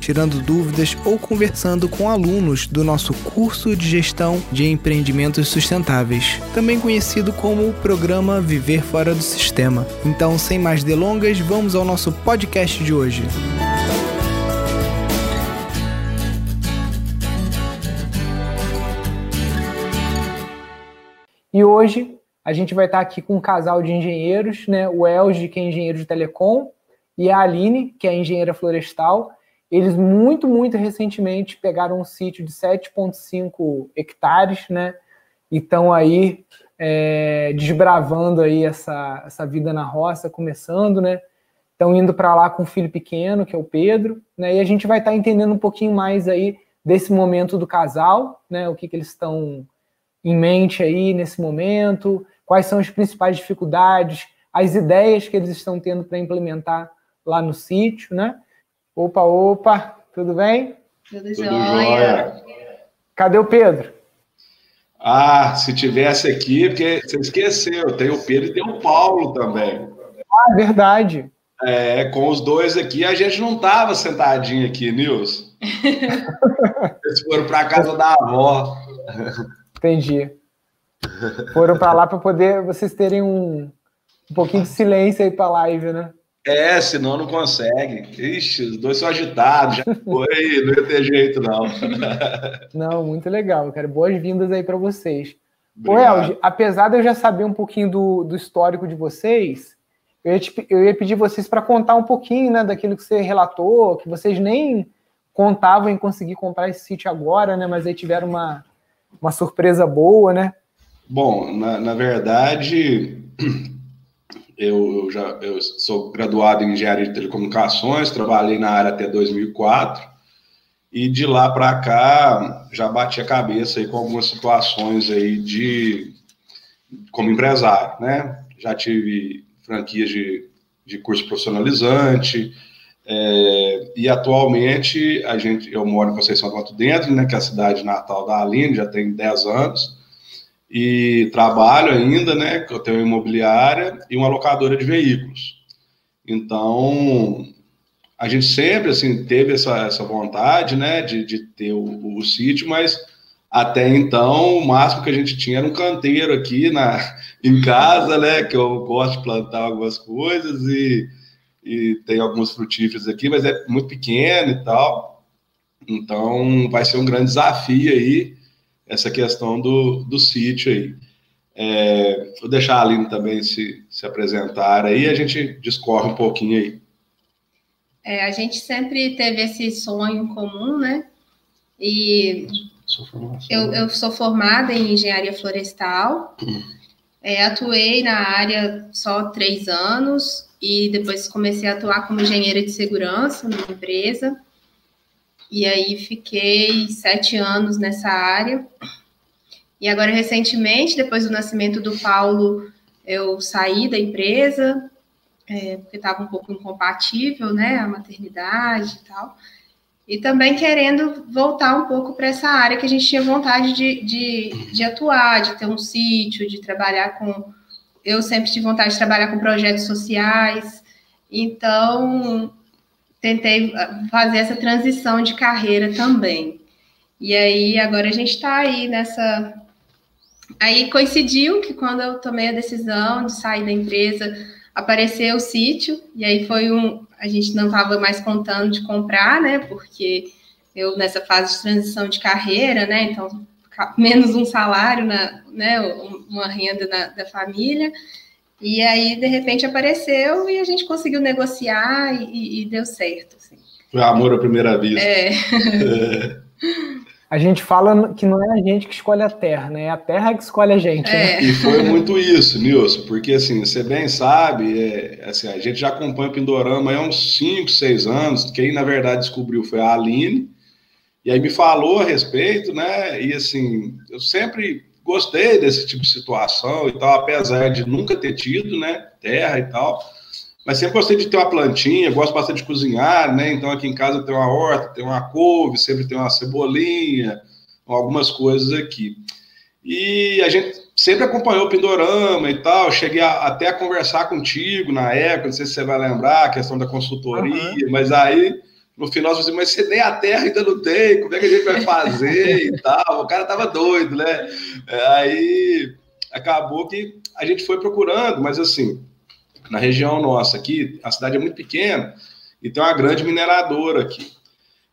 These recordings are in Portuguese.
tirando dúvidas ou conversando com alunos do nosso curso de gestão de empreendimentos sustentáveis, também conhecido como o programa Viver Fora do Sistema. Então, sem mais delongas, vamos ao nosso podcast de hoje. E hoje a gente vai estar aqui com um casal de engenheiros, né? O Elge, que é engenheiro de telecom, e a Aline, que é engenheira florestal. Eles muito, muito recentemente pegaram um sítio de 7,5 hectares, né? E estão aí é, desbravando aí essa, essa vida na roça, começando, né? Estão indo para lá com um filho pequeno, que é o Pedro, né? E a gente vai estar tá entendendo um pouquinho mais aí desse momento do casal, né? O que, que eles estão em mente aí nesse momento, quais são as principais dificuldades, as ideias que eles estão tendo para implementar lá no sítio, né? Opa, opa, tudo bem? Tudo, tudo jóia. Cadê o Pedro? Ah, se tivesse aqui, porque você esqueceu, tem o Pedro e tem o Paulo também. Ah, verdade. É, com os dois aqui, a gente não tava sentadinho aqui, Nilson. Eles foram para casa da avó. Entendi. Foram para lá para poder vocês terem um, um pouquinho de silêncio aí para a live, né? É, senão não consegue. Ixi, os dois são agitados, já foi, não ia ter jeito, não. Não, muito legal, cara. Boas-vindas aí para vocês. Ô, Elge, apesar de eu já saber um pouquinho do, do histórico de vocês, eu ia, te, eu ia pedir vocês para contar um pouquinho né, daquilo que você relatou, que vocês nem contavam em conseguir comprar esse sítio agora, né? Mas aí tiveram uma, uma surpresa boa, né? Bom, na, na verdade, eu, eu, já eu sou graduado em engenharia de telecomunicações, trabalhei na área até 2004 e de lá para cá já bati a cabeça aí com algumas situações aí de como empresário, né? Já tive franquias de, de curso profissionalizante é, e atualmente a gente eu moro em Conceição do Mato Dentro, né? Que é a cidade natal da Aline, já tem 10 anos e trabalho ainda, né? Eu tenho uma imobiliária e uma locadora de veículos. Então, a gente sempre assim teve essa, essa vontade, né, de, de ter o, o sítio, mas até então o máximo que a gente tinha era um canteiro aqui na em casa, né, que eu gosto de plantar algumas coisas e, e tem alguns frutíferos aqui, mas é muito pequeno e tal. Então, vai ser um grande desafio aí essa questão do, do sítio aí. É, vou deixar a Aline também se, se apresentar aí, a gente discorre um pouquinho aí. É, a gente sempre teve esse sonho comum, né? E eu, eu sou formada em engenharia florestal, hum. é, atuei na área só três anos e depois comecei a atuar como engenheira de segurança numa empresa. E aí fiquei sete anos nessa área. E agora, recentemente, depois do nascimento do Paulo, eu saí da empresa, é, porque estava um pouco incompatível, né, a maternidade e tal. E também querendo voltar um pouco para essa área que a gente tinha vontade de, de, de atuar, de ter um sítio, de trabalhar com. Eu sempre tive vontade de trabalhar com projetos sociais. Então, tentei fazer essa transição de carreira também. E aí, agora a gente está aí nessa. Aí coincidiu que quando eu tomei a decisão de sair da empresa, apareceu o sítio, e aí foi um. A gente não estava mais contando de comprar, né? Porque eu, nessa fase de transição de carreira, né? Então, menos um salário, na, né? Uma renda na, da família. E aí, de repente, apareceu e a gente conseguiu negociar e, e deu certo. Assim. Foi amor à primeira vista. É. é. A gente fala que não é a gente que escolhe a terra, né? É a terra que escolhe a gente. Né? É. Né? E foi muito isso, Nilson, porque assim, você bem sabe, é, assim, a gente já acompanha o Pindorama há uns 5, 6 anos. Quem, na verdade, descobriu foi a Aline. E aí me falou a respeito, né? E assim, eu sempre gostei desse tipo de situação e tal, apesar de nunca ter tido, né, terra e tal. mas sempre gostei de ter uma plantinha, gosto bastante de cozinhar, né? Então aqui em casa tem uma horta, tem uma couve, sempre tem uma cebolinha, algumas coisas aqui. E a gente sempre acompanhou o Pindorama e tal. Cheguei a, até a conversar contigo na época, não sei se você vai lembrar, a questão da consultoria, uhum. mas aí no final disse, mas você nem a terra ainda não tem, como é que a gente vai fazer e tal? O cara tava doido, né? Aí acabou que a gente foi procurando, mas assim, na região nossa aqui, a cidade é muito pequena e tem uma grande mineradora aqui.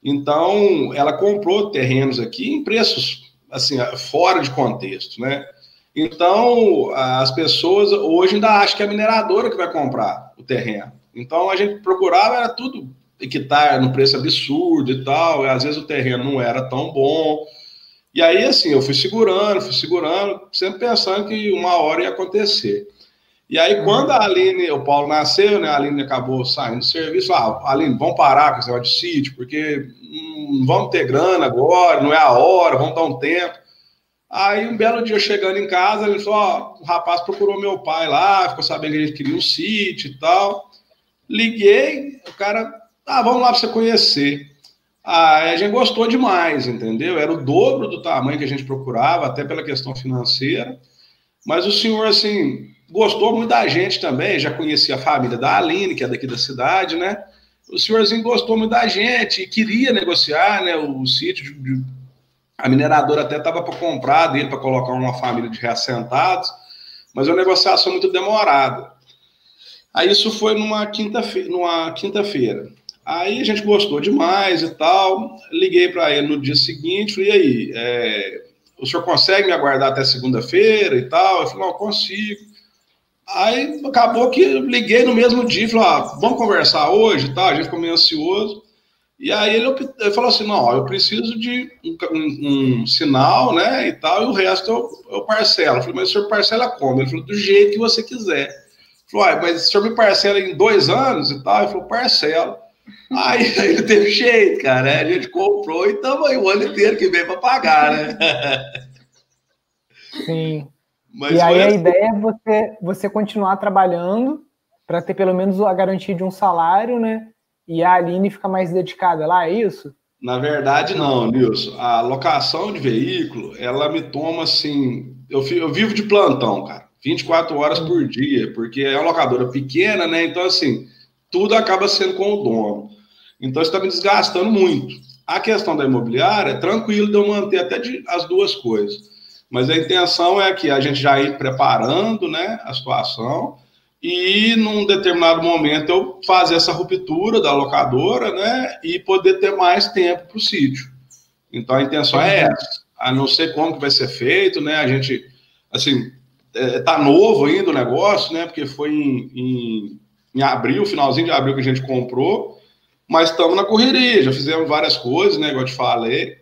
Então, ela comprou terrenos aqui em preços assim fora de contexto, né? Então, as pessoas hoje ainda acham que é a mineradora que vai comprar o terreno. Então, a gente procurava, era tudo hectare no preço absurdo e tal, e às vezes o terreno não era tão bom. E aí, assim, eu fui segurando, fui segurando, sempre pensando que uma hora ia acontecer. E aí, quando a Aline, o Paulo nasceu, né, a Aline acabou saindo do serviço, ah, Aline, vamos parar com esse negócio de sítio, porque não vamos ter grana agora, não é a hora, vamos dar um tempo. Aí, um belo dia, chegando em casa, ele falou, ó, o rapaz procurou meu pai lá, ficou sabendo que gente queria um sítio e tal. Liguei, o cara, ah, vamos lá para você conhecer. Aí a gente gostou demais, entendeu? Era o dobro do tamanho que a gente procurava, até pela questão financeira. Mas o senhor, assim, gostou muito da gente também, já conhecia a família da Aline, que é daqui da cidade, né? O senhorzinho gostou muito da gente e queria negociar, né? O, o sítio, de, a mineradora até estava para comprar dele, para colocar uma família de reassentados, mas é uma negociação muito demorada. Aí isso foi numa quinta-feira, numa quinta-feira. Aí a gente gostou demais e tal. Liguei para ele no dia seguinte, falei, e aí, é, o senhor consegue me aguardar até segunda-feira e tal? Eu falei, não, consigo. Aí acabou que liguei no mesmo dia, falei, ah, vamos conversar hoje, tá? A gente ficou meio ansioso. E aí ele, ele falou assim, não, eu preciso de um, um, um, sinal, né, e tal, e o resto eu, eu parcelo. Eu falei, mas o senhor parcela como? Ele falou, do jeito que você quiser. Ele falou, ah, mas o senhor me parcela em dois anos e tal? Ele falou, parcelo. Aí, aí não teve jeito, cara, a gente comprou e estamos aí o ano inteiro que vem para pagar, né? Sim. Mas e aí a assim. ideia é você, você continuar trabalhando para ter pelo menos a garantia de um salário, né? E a Aline fica mais dedicada lá, é isso? Na verdade, não, Nilson. A locação de veículo, ela me toma assim. Eu, eu vivo de plantão, cara. 24 horas por dia, porque é uma locadora pequena, né? Então, assim, tudo acaba sendo com o dono. Então, isso está me desgastando muito. A questão da imobiliária é tranquilo de eu manter até de, as duas coisas. Mas a intenção é que a gente já ir preparando né, a situação e, num determinado momento, eu fazer essa ruptura da locadora né, e poder ter mais tempo para o sítio. Então, a intenção é essa. A não ser como que vai ser feito, né? A gente, assim, é, tá novo ainda o negócio, né? Porque foi em, em, em abril, finalzinho de abril que a gente comprou, mas estamos na correria, já fizemos várias coisas, né? Igual eu te falei.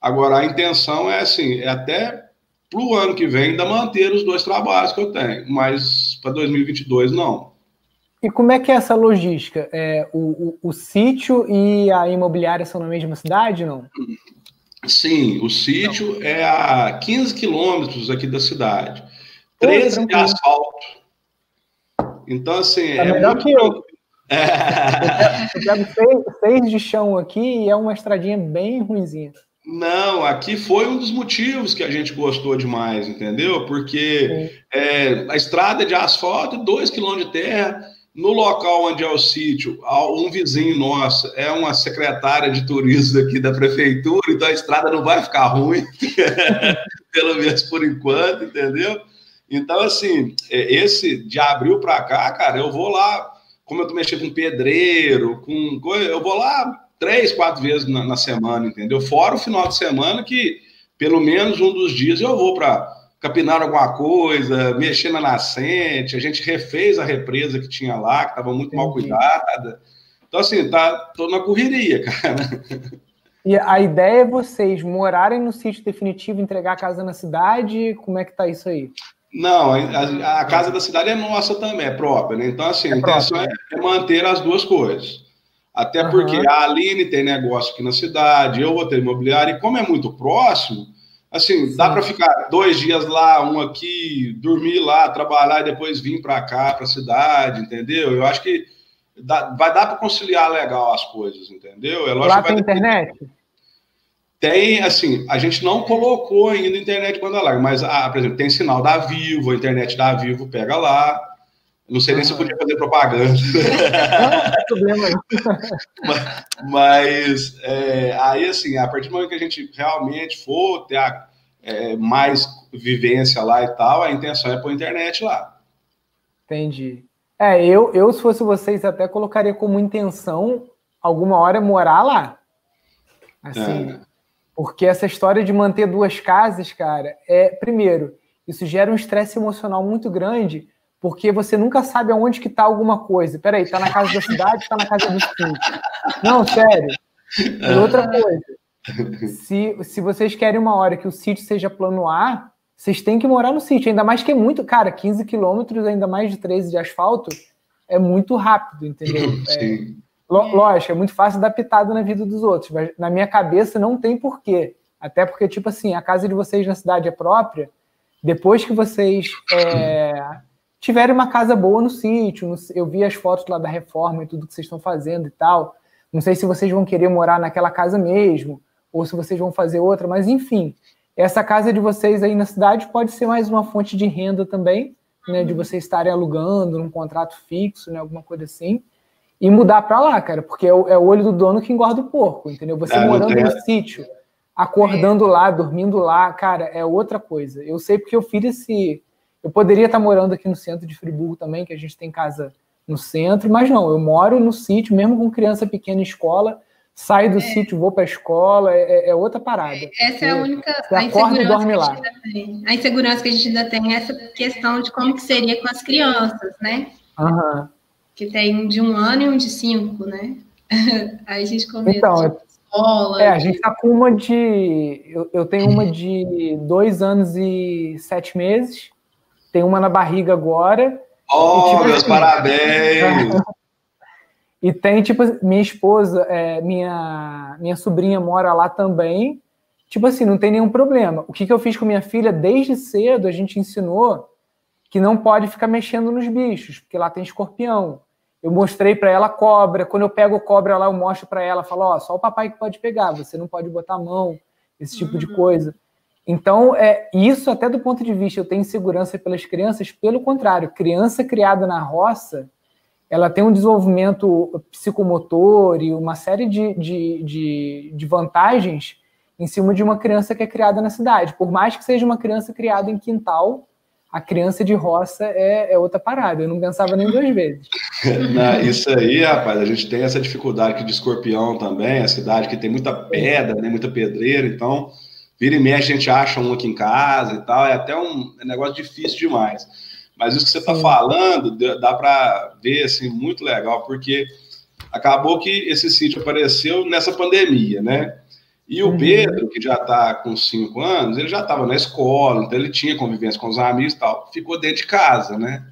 Agora, a intenção é assim, é até para o ano que vem ainda manter os dois trabalhos que eu tenho, mas para 2022 não. E como é que é essa logística? É, o, o, o, sítio e a imobiliária são na mesma cidade, não? Sim, o sítio não. é a 15 quilômetros aqui da cidade. 13 de asfalto. Então, assim. Tá é melhor muito... que eu. É. Eu pego seis, seis de chão aqui e é uma estradinha bem ruinzinha. Não, aqui foi um dos motivos que a gente gostou demais, entendeu? Porque é, a estrada é de asfalto, dois quilômetros de terra, no local onde é o sítio, um vizinho nosso é uma secretária de turismo aqui da prefeitura, então a estrada não vai ficar ruim, pelo menos por enquanto, entendeu? Então, assim, é, esse de abril para cá, cara, eu vou lá, como eu tô mexendo com pedreiro, com coisa, eu vou lá três, quatro vezes na, na, semana, entendeu? Fora o final de semana que pelo menos um dos dias eu vou para capinar alguma coisa, mexer na nascente. A gente refez a represa que tinha lá, que estava muito mal cuidada. Então, assim, tá, tô na correria, cara. E a ideia é vocês morarem no sítio definitivo, entregar a casa na cidade? Como é que tá isso aí? Não, a, a casa da cidade é nossa também, é própria, né? Então, assim, é a intenção é, é manter as duas coisas. Até uhum. porque a Aline tem negócio aqui na cidade, eu vou ter imobiliário, e como é muito próximo, assim, Sim. dá para ficar dois dias lá, um aqui, dormir lá, trabalhar e depois vir para cá, para a cidade, entendeu? Eu acho que dá, vai dar para conciliar legal as coisas, entendeu? É Lá tem internet? Tem, assim, a gente não colocou ainda internet banda larga, mas, ah, por exemplo, tem sinal da Vivo, a internet da Vivo pega lá. Não sei nem se eu podia fazer propaganda. Não, não problema. mas, mas é, aí, assim, a partir do momento que a gente realmente for ter a, é, mais vivência lá e tal, a intenção é pôr internet lá. Entendi. É, eu, eu, se fosse vocês, até colocaria como intenção alguma hora morar lá. Assim, é. Porque essa história de manter duas casas, cara, é, primeiro, isso gera um estresse emocional muito grande, porque você nunca sabe aonde que tá alguma coisa. Peraí, tá na casa da cidade, tá na casa do sítio. Não, sério. E outra coisa, se, se vocês querem uma hora que o sítio seja plano A, vocês têm que morar no sítio, ainda mais que é muito, cara, 15 quilômetros, ainda mais de 13 de asfalto, é muito rápido, entendeu? É, lógico, é muito fácil dar pitada na vida dos outros, mas na minha cabeça não tem porquê. Até porque, tipo assim, a casa de vocês na cidade é própria, depois que vocês é, tiverem uma casa boa no sítio, eu vi as fotos lá da reforma e tudo que vocês estão fazendo e tal, não sei se vocês vão querer morar naquela casa mesmo, ou se vocês vão fazer outra, mas enfim, essa casa de vocês aí na cidade pode ser mais uma fonte de renda também, né? De vocês estarem alugando num contrato fixo, né? Alguma coisa assim. E mudar para lá, cara, porque é o, é o, olho do dono que engorda o porco, entendeu? Você é, morando no sítio, acordando lá, dormindo lá, cara, é outra coisa. Eu sei porque eu fiz esse. Eu poderia estar morando aqui no centro de Friburgo também, que a gente tem casa no centro, mas não, eu moro no sítio, mesmo com criança pequena em escola, sai do é. sítio, vou para a escola, é, é, é, outra parada. Essa é a única a insegurança dorme lá. A, a insegurança que a gente ainda tem é essa questão de como que seria com as crianças, né? Uhum. Que tem um de um ano e um de cinco, né? Aí a gente começa então, é, escola. É, a gente tá com uma de. Eu, eu tenho uma de dois anos e sete meses, tem uma na barriga agora. Oh, e, tipo, meus assim, parabéns! E tem, tipo, minha esposa, é, minha, minha sobrinha mora lá também. Tipo assim, não tem nenhum problema. O que, que eu fiz com minha filha desde cedo, a gente ensinou que não pode ficar mexendo nos bichos, porque lá tem escorpião. Eu mostrei para ela cobra. Quando eu pego cobra lá, eu mostro para ela, falo, ó, oh, só o papai que pode pegar, você não pode botar a mão, esse tipo uhum. de coisa. Então, é isso até do ponto de vista, eu tenho segurança pelas crianças, pelo contrário, criança criada na roça, ela tem um desenvolvimento psicomotor e uma série de, de, de, de, vantagens em cima de uma criança que é criada na cidade. Por mais que seja uma criança criada em quintal, a criança de roça é, é outra parada. Eu não pensava nem duas vezes. não, isso aí, rapaz, a gente tem essa dificuldade aqui de escorpião também, a cidade que tem muita pedra, né, muita pedreira, então vira e mexe a gente acha um aqui em casa e tal, é até um negócio difícil demais. Mas isso que você está falando dá para ver assim muito legal, porque acabou que esse sítio apareceu nessa pandemia, né? E o uhum. Pedro, que já está com cinco anos, ele já estava na escola, então ele tinha convivência com os amigos e tal, ficou dentro de casa, né?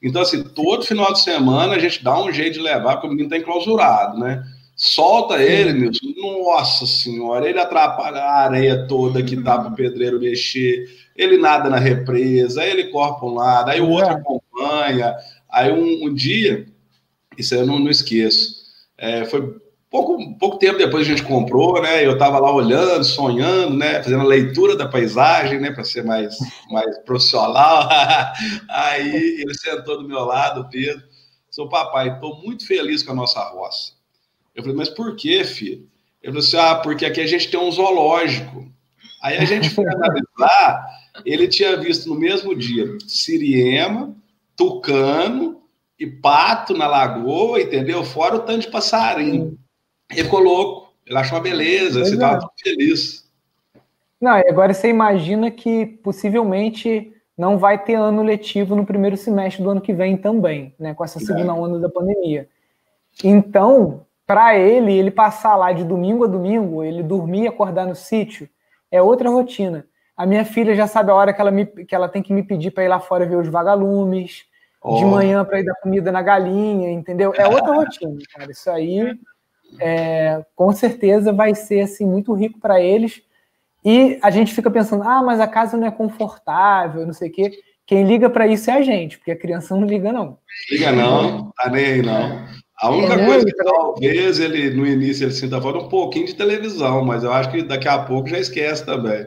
Então, assim, todo final de semana a gente dá um jeito de levar, porque o menino está enclausurado, né? Solta ele, Nilson. Nossa senhora, ele atrapalha a areia toda que tá para o pedreiro mexer ele nada na represa, aí ele corre para um lado, aí o outro é. acompanha. Aí um, um, dia, isso aí eu não, não esqueço, é, foi pouco, pouco tempo depois a gente comprou, né? Eu estava lá olhando, sonhando, né? Fazendo a leitura da paisagem, né? Para ser mais, mais profissional. aí ele sentou do meu lado, Pedro. Seu papai, estou muito feliz com a nossa roça. Eu falei, mas por quê, filho? Ele falou assim: ah, porque aqui a gente tem um zoológico. Aí a gente foi analisar ele tinha visto no mesmo dia siriema, tucano e pato na lagoa, entendeu? Fora o tanto de passarinho. Ele ficou louco, ele achou uma beleza, ele estava feliz. Não, e agora você imagina que possivelmente não vai ter ano letivo no primeiro semestre do ano que vem também, né? Com essa segunda é. onda da pandemia. Então, para ele, ele passar lá de domingo a domingo, ele dormir e acordar no sítio, é outra rotina. A minha filha já sabe a hora que ela, me, que ela tem que me pedir para ir lá fora ver os vagalumes, oh. de manhã para ir dar comida na galinha, entendeu? É outra rotina, cara. Isso aí, é, com certeza, vai ser assim muito rico para eles. E a gente fica pensando, ah, mas a casa não é confortável, não sei o quê. Quem liga para isso é a gente, porque a criança não liga, não. Liga não, tá nem aí, não. A única é, coisa que talvez ele, no início, ele sinta falta um pouquinho de televisão, mas eu acho que daqui a pouco já esquece também.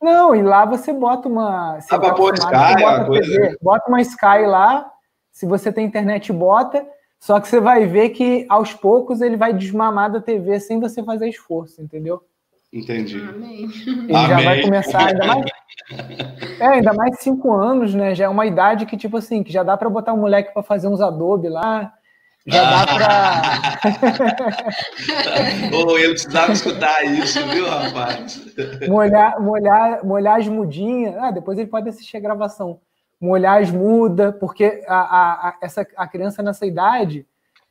Não, e lá você bota uma. Pra pôr Sky, bota, coisa... bota uma Sky lá, se você tem internet, bota. Só que você vai ver que aos poucos ele vai desmamar da TV sem você fazer esforço, entendeu? Entendi. Amém. Ele Amém. já vai começar ainda mais. É, ainda mais cinco anos, né? Já é uma idade que, tipo assim, que já dá para botar um moleque para fazer uns Adobe lá. Já dá para. Ou ele precisava escutar isso, viu, rapaz? Molhar, molhar, molhar as mudinhas. Ah, depois ele pode assistir a gravação. Molhar as mudas, porque a, a, a, essa, a criança nessa idade,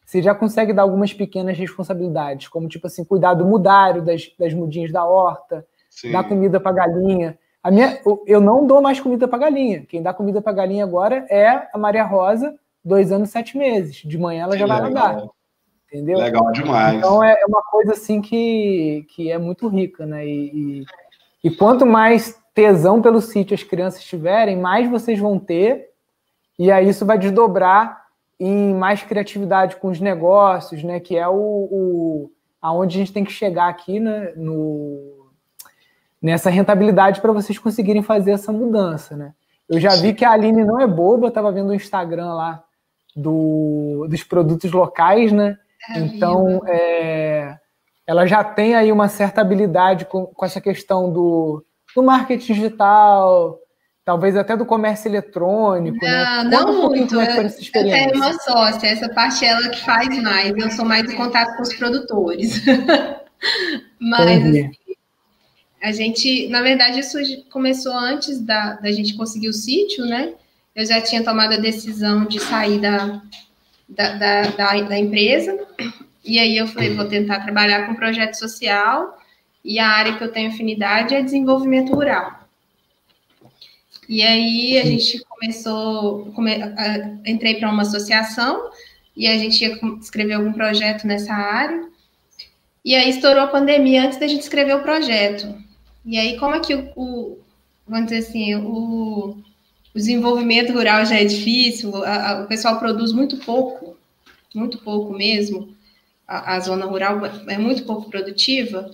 você já consegue dar algumas pequenas responsabilidades, como tipo assim, cuidar do mudário, das, das mudinhas da horta, Sim. dar comida para galinha. A minha, eu não dou mais comida para galinha. Quem dá comida para galinha agora é a Maria Rosa, dois anos, sete meses. De manhã ela já vai nadar. Entendeu? Legal demais. Então é, é uma coisa assim que, que é muito rica, né? E, e, e quanto mais tesão pelo sítio as crianças tiverem, mais vocês vão ter, e aí isso vai desdobrar em mais criatividade com os negócios, né? Que é o, o aonde a gente tem que chegar aqui né, no, nessa rentabilidade para vocês conseguirem fazer essa mudança, né? Eu já vi que a Aline não é boba, eu estava vendo o Instagram lá do, dos produtos locais, né? É então, é, ela já tem aí uma certa habilidade com, com essa questão do, do marketing digital, talvez até do comércio eletrônico, não, né? Não, muito. É eu, eu tenho uma sócia, essa parte é ela que faz mais, eu sou mais em contato com os produtores. Mas assim, a gente, na verdade, isso começou antes da, da gente conseguir o sítio, né? eu já tinha tomado a decisão de sair da, da, da, da, da empresa, e aí eu falei, vou tentar trabalhar com projeto social, e a área que eu tenho afinidade é desenvolvimento rural. E aí a gente começou, come, entrei para uma associação, e a gente ia escrever algum projeto nessa área, e aí estourou a pandemia antes da gente escrever o projeto. E aí, como é que o, o vamos dizer assim, o, o desenvolvimento rural já é difícil, a, a, o pessoal produz muito pouco, muito pouco mesmo. A, a zona rural é muito pouco produtiva.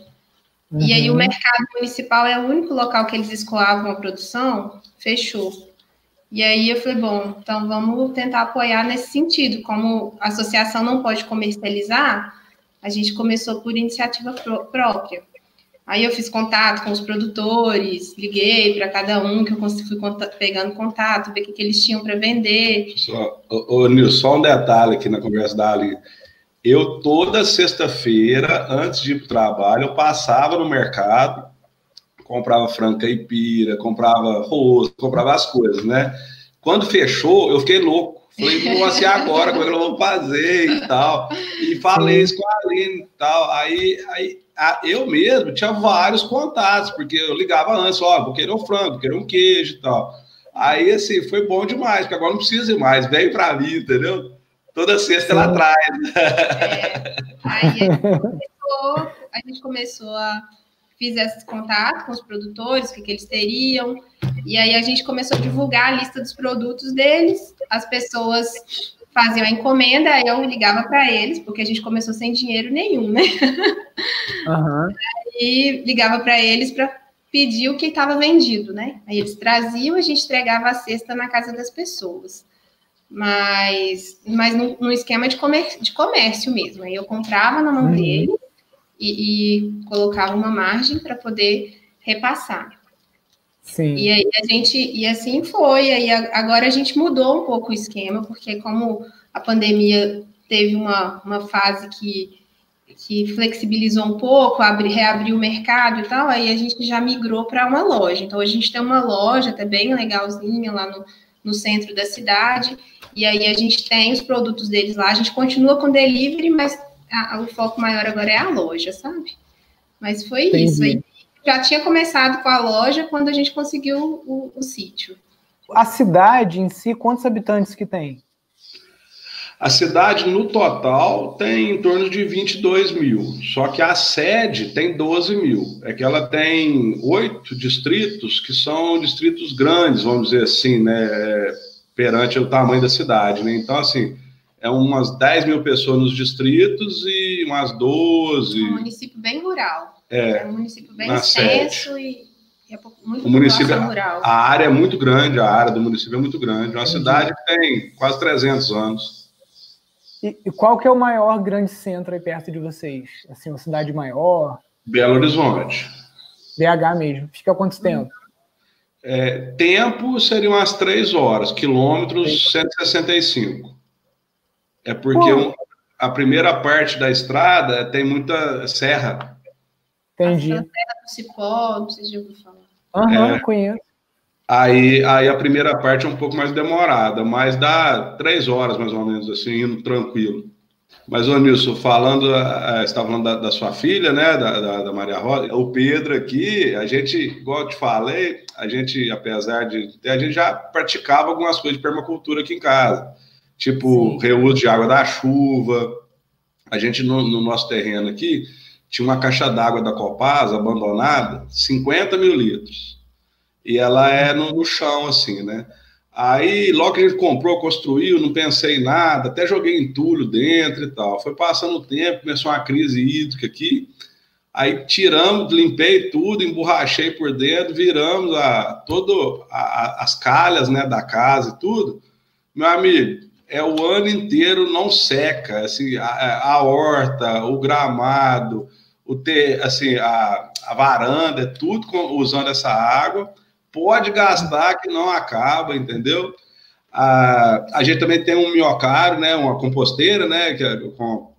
Uhum. E aí o uhum. mercado municipal é o único local que eles escoavam a produção, fechou. E aí eu falei, bom, então vamos tentar apoiar nesse sentido. Como a associação não pode comercializar, a gente começou por iniciativa própria. Aí eu fiz contato com os produtores, liguei para cada um que eu fui pegando contato, ver o que, que eles tinham para vender. Só, ô, ô, Nilson, só um detalhe aqui na conversa da Ali. Eu, toda sexta-feira, antes de ir para o trabalho, eu passava no mercado, comprava frango caipira, comprava arroz, comprava as coisas, né? Quando fechou, eu fiquei louco. Falei, não assim agora, como é que eu vou fazer e tal. E falei isso com a Aline e tal. Aí, aí eu mesmo tinha vários contatos, porque eu ligava antes, ó, oh, vou querer um frango, vou querer um queijo e tal. Aí, assim, foi bom demais, porque agora não precisa ir mais, veio para mim, entendeu? Toda sexta ela traz. É. Aí a gente, começou, a gente começou a fiz esse contato com os produtores, o que, que eles teriam, e aí a gente começou a divulgar a lista dos produtos deles, as pessoas faziam a encomenda, aí eu ligava para eles, porque a gente começou sem dinheiro nenhum, né? Uhum. E ligava para eles para pedir o que estava vendido, né? Aí eles traziam, a gente entregava a cesta na casa das pessoas. Mas, mas no, no esquema de comércio, de comércio mesmo. Aí eu comprava na mão uhum. dele e, e colocava uma margem para poder repassar. Sim. E aí a gente, e assim foi. Aí agora a gente mudou um pouco o esquema, porque como a pandemia teve uma, uma fase que, que flexibilizou um pouco, abri, reabriu o mercado e tal, aí a gente já migrou para uma loja. Então a gente tem uma loja até bem legalzinha lá no, no centro da cidade, e aí a gente tem os produtos deles lá, a gente continua com delivery, mas a, o foco maior agora é a loja, sabe? Mas foi Entendi. isso aí já tinha começado com a loja quando a gente conseguiu o, o, sítio. A cidade em si, quantos habitantes que tem? A cidade, no total, tem em torno de 22 mil, só que a sede tem 12 mil. É que ela tem oito distritos que são distritos grandes, vamos dizer assim, né, perante o tamanho da cidade. Né? Então, assim, é umas 10 mil pessoas nos distritos e umas 12. É um município bem rural. É, é um município bem extenso e é muito o município, rural. A área é muito grande, a área do município é muito grande. É uma cidade que tem quase 300 anos. E, e, qual que é o maior grande centro aí perto de vocês? Assim, uma cidade maior? Belo Horizonte. BH mesmo. Fica quanto tempo? É, tempo seria umas três horas, quilômetros 165. É porque um, a primeira parte da estrada tem muita serra. Entendi. A serra do Cipó, não sei se já ouviu falar. Aham, uhum, é, conheço. Aí, aí a primeira parte é um pouco mais demorada, mas dá três horas mais ou menos, assim, indo tranquilo. Mas, ô Nilson, falando, uh, você estava falando da, da, sua filha, né, da, da, da, Maria Rosa, o Pedro aqui, a gente, igual eu te falei, a gente, apesar de. A gente já praticava algumas coisas de permacultura aqui em casa, tipo Sim. reuso de água da chuva. A gente, no, no nosso terreno aqui, tinha uma caixa d'água da Copasa abandonada, 50 mil litros e ela é no, no, chão, assim, né? Aí, logo que a gente comprou, construiu, não pensei em nada, até joguei entulho dentro e tal. Foi passando o tempo, começou uma crise hídrica aqui, aí tiramos, limpei tudo, emborrachei por dentro, viramos a, todo a, a, as calhas, né, da casa e tudo. Meu amigo, é o ano inteiro não seca, assim, a, a horta, o gramado, o ter, assim, a, a varanda, é tudo com, usando essa água pode gastar que não acaba, entendeu? A, a gente também tem um minhocário, né, uma composteira, né, que é com,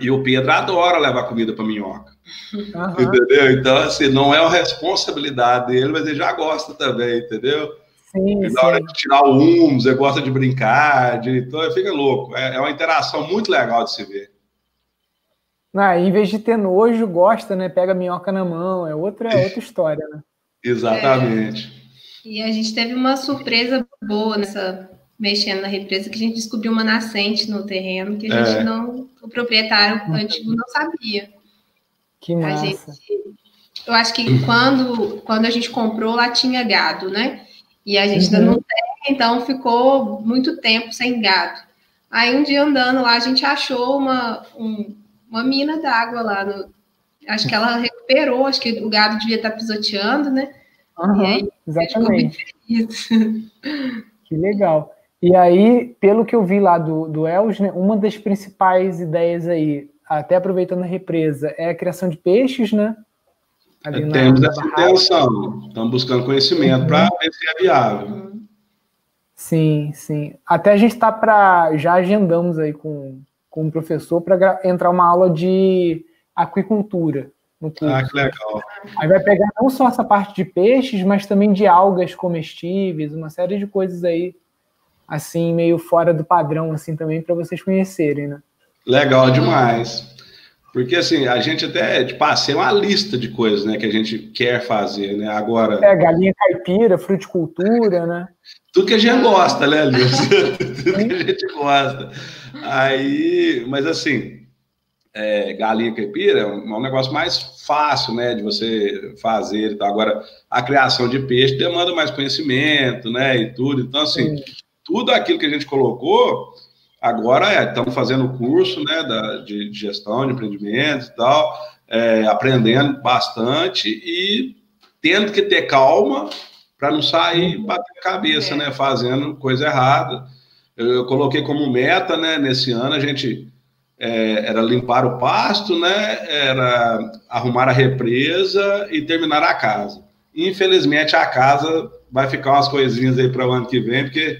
e o Pedro adora levar comida para minhoca. Uhum. Entendeu? Então, assim, não é uma responsabilidade dele, mas ele já gosta também, entendeu? Sim, e na hora de tirar o humus, ele gosta de brincar, de, então ele fica louco. É, é uma interação muito legal de se ver. Ah, em vez de ter nojo, gosta, né? Pega a minhoca na mão, é outra, é outra história, né? Exatamente. É. E a gente teve uma surpresa boa nessa mexendo na represa que a gente descobriu uma nascente no terreno que a gente é. não, o proprietário antigo não sabia. Que massa. Gente, eu acho que quando, quando a gente comprou lá tinha gado, né? E a gente uhum. ainda não tem, então ficou muito tempo sem gado. Aí um dia andando lá a gente achou uma, um, uma mina d'água lá no, Acho que ela recuperou, acho que o gado devia estar pisoteando, né? Uhum, aí, exatamente. Que legal. E aí, pelo que eu vi lá do, do Els, né, uma das principais ideias aí, até aproveitando a represa, é a criação de peixes, né? Ali na, Temos essa intenção, estamos buscando conhecimento uhum. para ver se é viável. Sim, sim. Até a gente está para. Já agendamos aí com, com o professor para entrar uma aula de aquicultura no curso. Ah, que legal. Aí vai pegar não só essa parte de peixes, mas também de algas comestíveis, uma série de coisas aí, assim, meio fora do padrão, assim, também, para vocês conhecerem, né? Legal demais. Porque, assim, a gente até de passei uma lista de coisas, né, que a gente quer fazer, né, agora... É, galinha caipira, fruticultura, né? Tudo que a gente gosta, né, Lúcio? Tudo que a gente gosta. Aí, mas assim, é, galinha caipira é um, é um, negócio mais fácil, né, de você fazer. Então, agora, a criação de peixe demanda mais conhecimento, né, e tudo. Então, assim, Sim. tudo aquilo que a gente colocou, agora é, estamos fazendo curso, né, da, de, de gestão de empreendimentos e tal, é, aprendendo bastante e tendo que ter calma para não sair bater cabeça, é. né, fazendo coisa errada. Eu, eu coloquei como meta, né, nesse ano a gente é, era limpar o pasto, né? Era arrumar a represa e terminar a casa. Infelizmente, a casa vai ficar umas coisinhas aí para o ano que vem, porque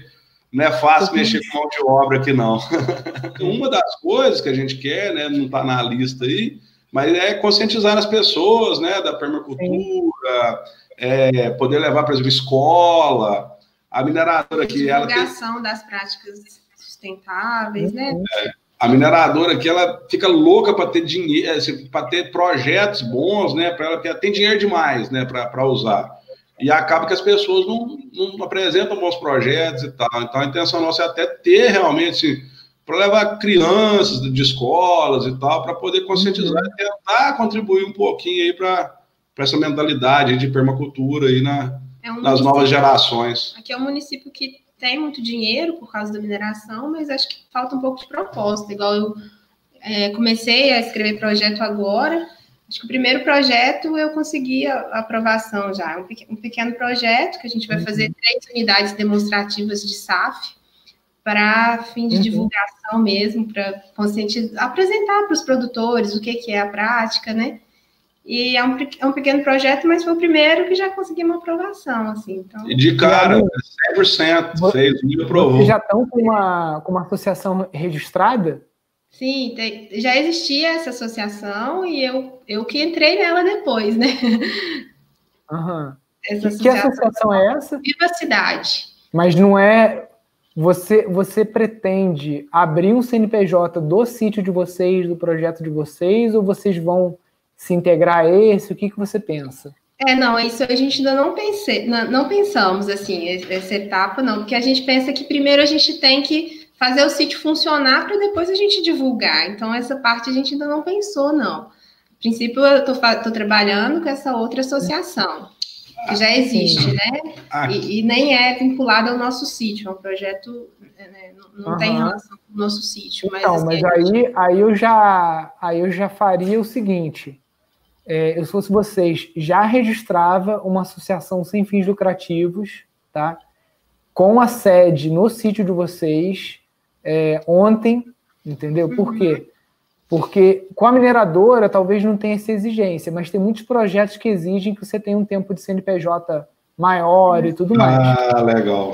não é fácil mexer com mão de obra aqui, não. Uma das coisas que a gente quer, né? Não está na lista aí, mas é conscientizar as pessoas, né? Da permacultura, é, poder levar, por exemplo, escola, a mineradora aqui. Divulgação tem... das práticas sustentáveis, né? É a mineradora aqui ela fica louca para ter dinheiro, assim, para ter projetos bons, né? Para ela ter tem dinheiro demais, né? Para usar. E acaba que as pessoas não, não, apresentam bons projetos e tal. Então a intenção nossa é até ter realmente para levar crianças de escolas e tal, para poder conscientizar e tentar contribuir um pouquinho aí para essa mentalidade de permacultura aí na, é um nas novas gerações. Aqui é um município que tem muito dinheiro por causa da mineração, mas acho que falta um pouco de proposta. Igual eu é, comecei a escrever projeto agora, acho que o primeiro projeto eu consegui a, a aprovação já. Um, um, pequeno projeto que a gente vai fazer uhum. três unidades demonstrativas de SAF para fim de uhum. divulgação mesmo, para apresentar para os produtores o que, que é a prática, né? E é um, é um pequeno projeto, mas foi o primeiro que já conseguimos uma aprovação, assim. Então... E de cara, 100%, fez, me aprovou. Vocês já estão com uma, com uma associação registrada? Sim, tem, já existia essa associação e eu, eu que entrei nela depois, né? Uhum. Essa que, associação, que associação é essa? Viva Cidade. Mas não é. Você, você pretende abrir um CNPJ do sítio de vocês, do projeto de vocês, ou vocês vão se integrar a esse? O que, que você pensa? É, não, isso a gente ainda não pensei, não, não, pensamos assim, essa etapa não, porque a gente pensa que primeiro a gente tem que fazer o sítio funcionar para depois a gente divulgar. Então, essa parte a gente ainda não pensou, não. A princípio, eu estou trabalhando com essa outra associação, que já existe, né? E, e, nem é vinculada ao nosso sítio, é um projeto, né, não, não uhum. tem relação com o nosso sítio. Mas, então, mas aí, aí, eu já, aí eu já faria o seguinte é, eu se fosse vocês, já registrava uma associação sem fins lucrativos, tá? Com a sede no sítio de vocês é, ontem, entendeu? Por quê? Uhum. Porque com a mineradora talvez não tenha essa exigência, mas tem muitos projetos que exigem que você tenha um tempo de CNPJ maior e tudo mais. Ah, legal.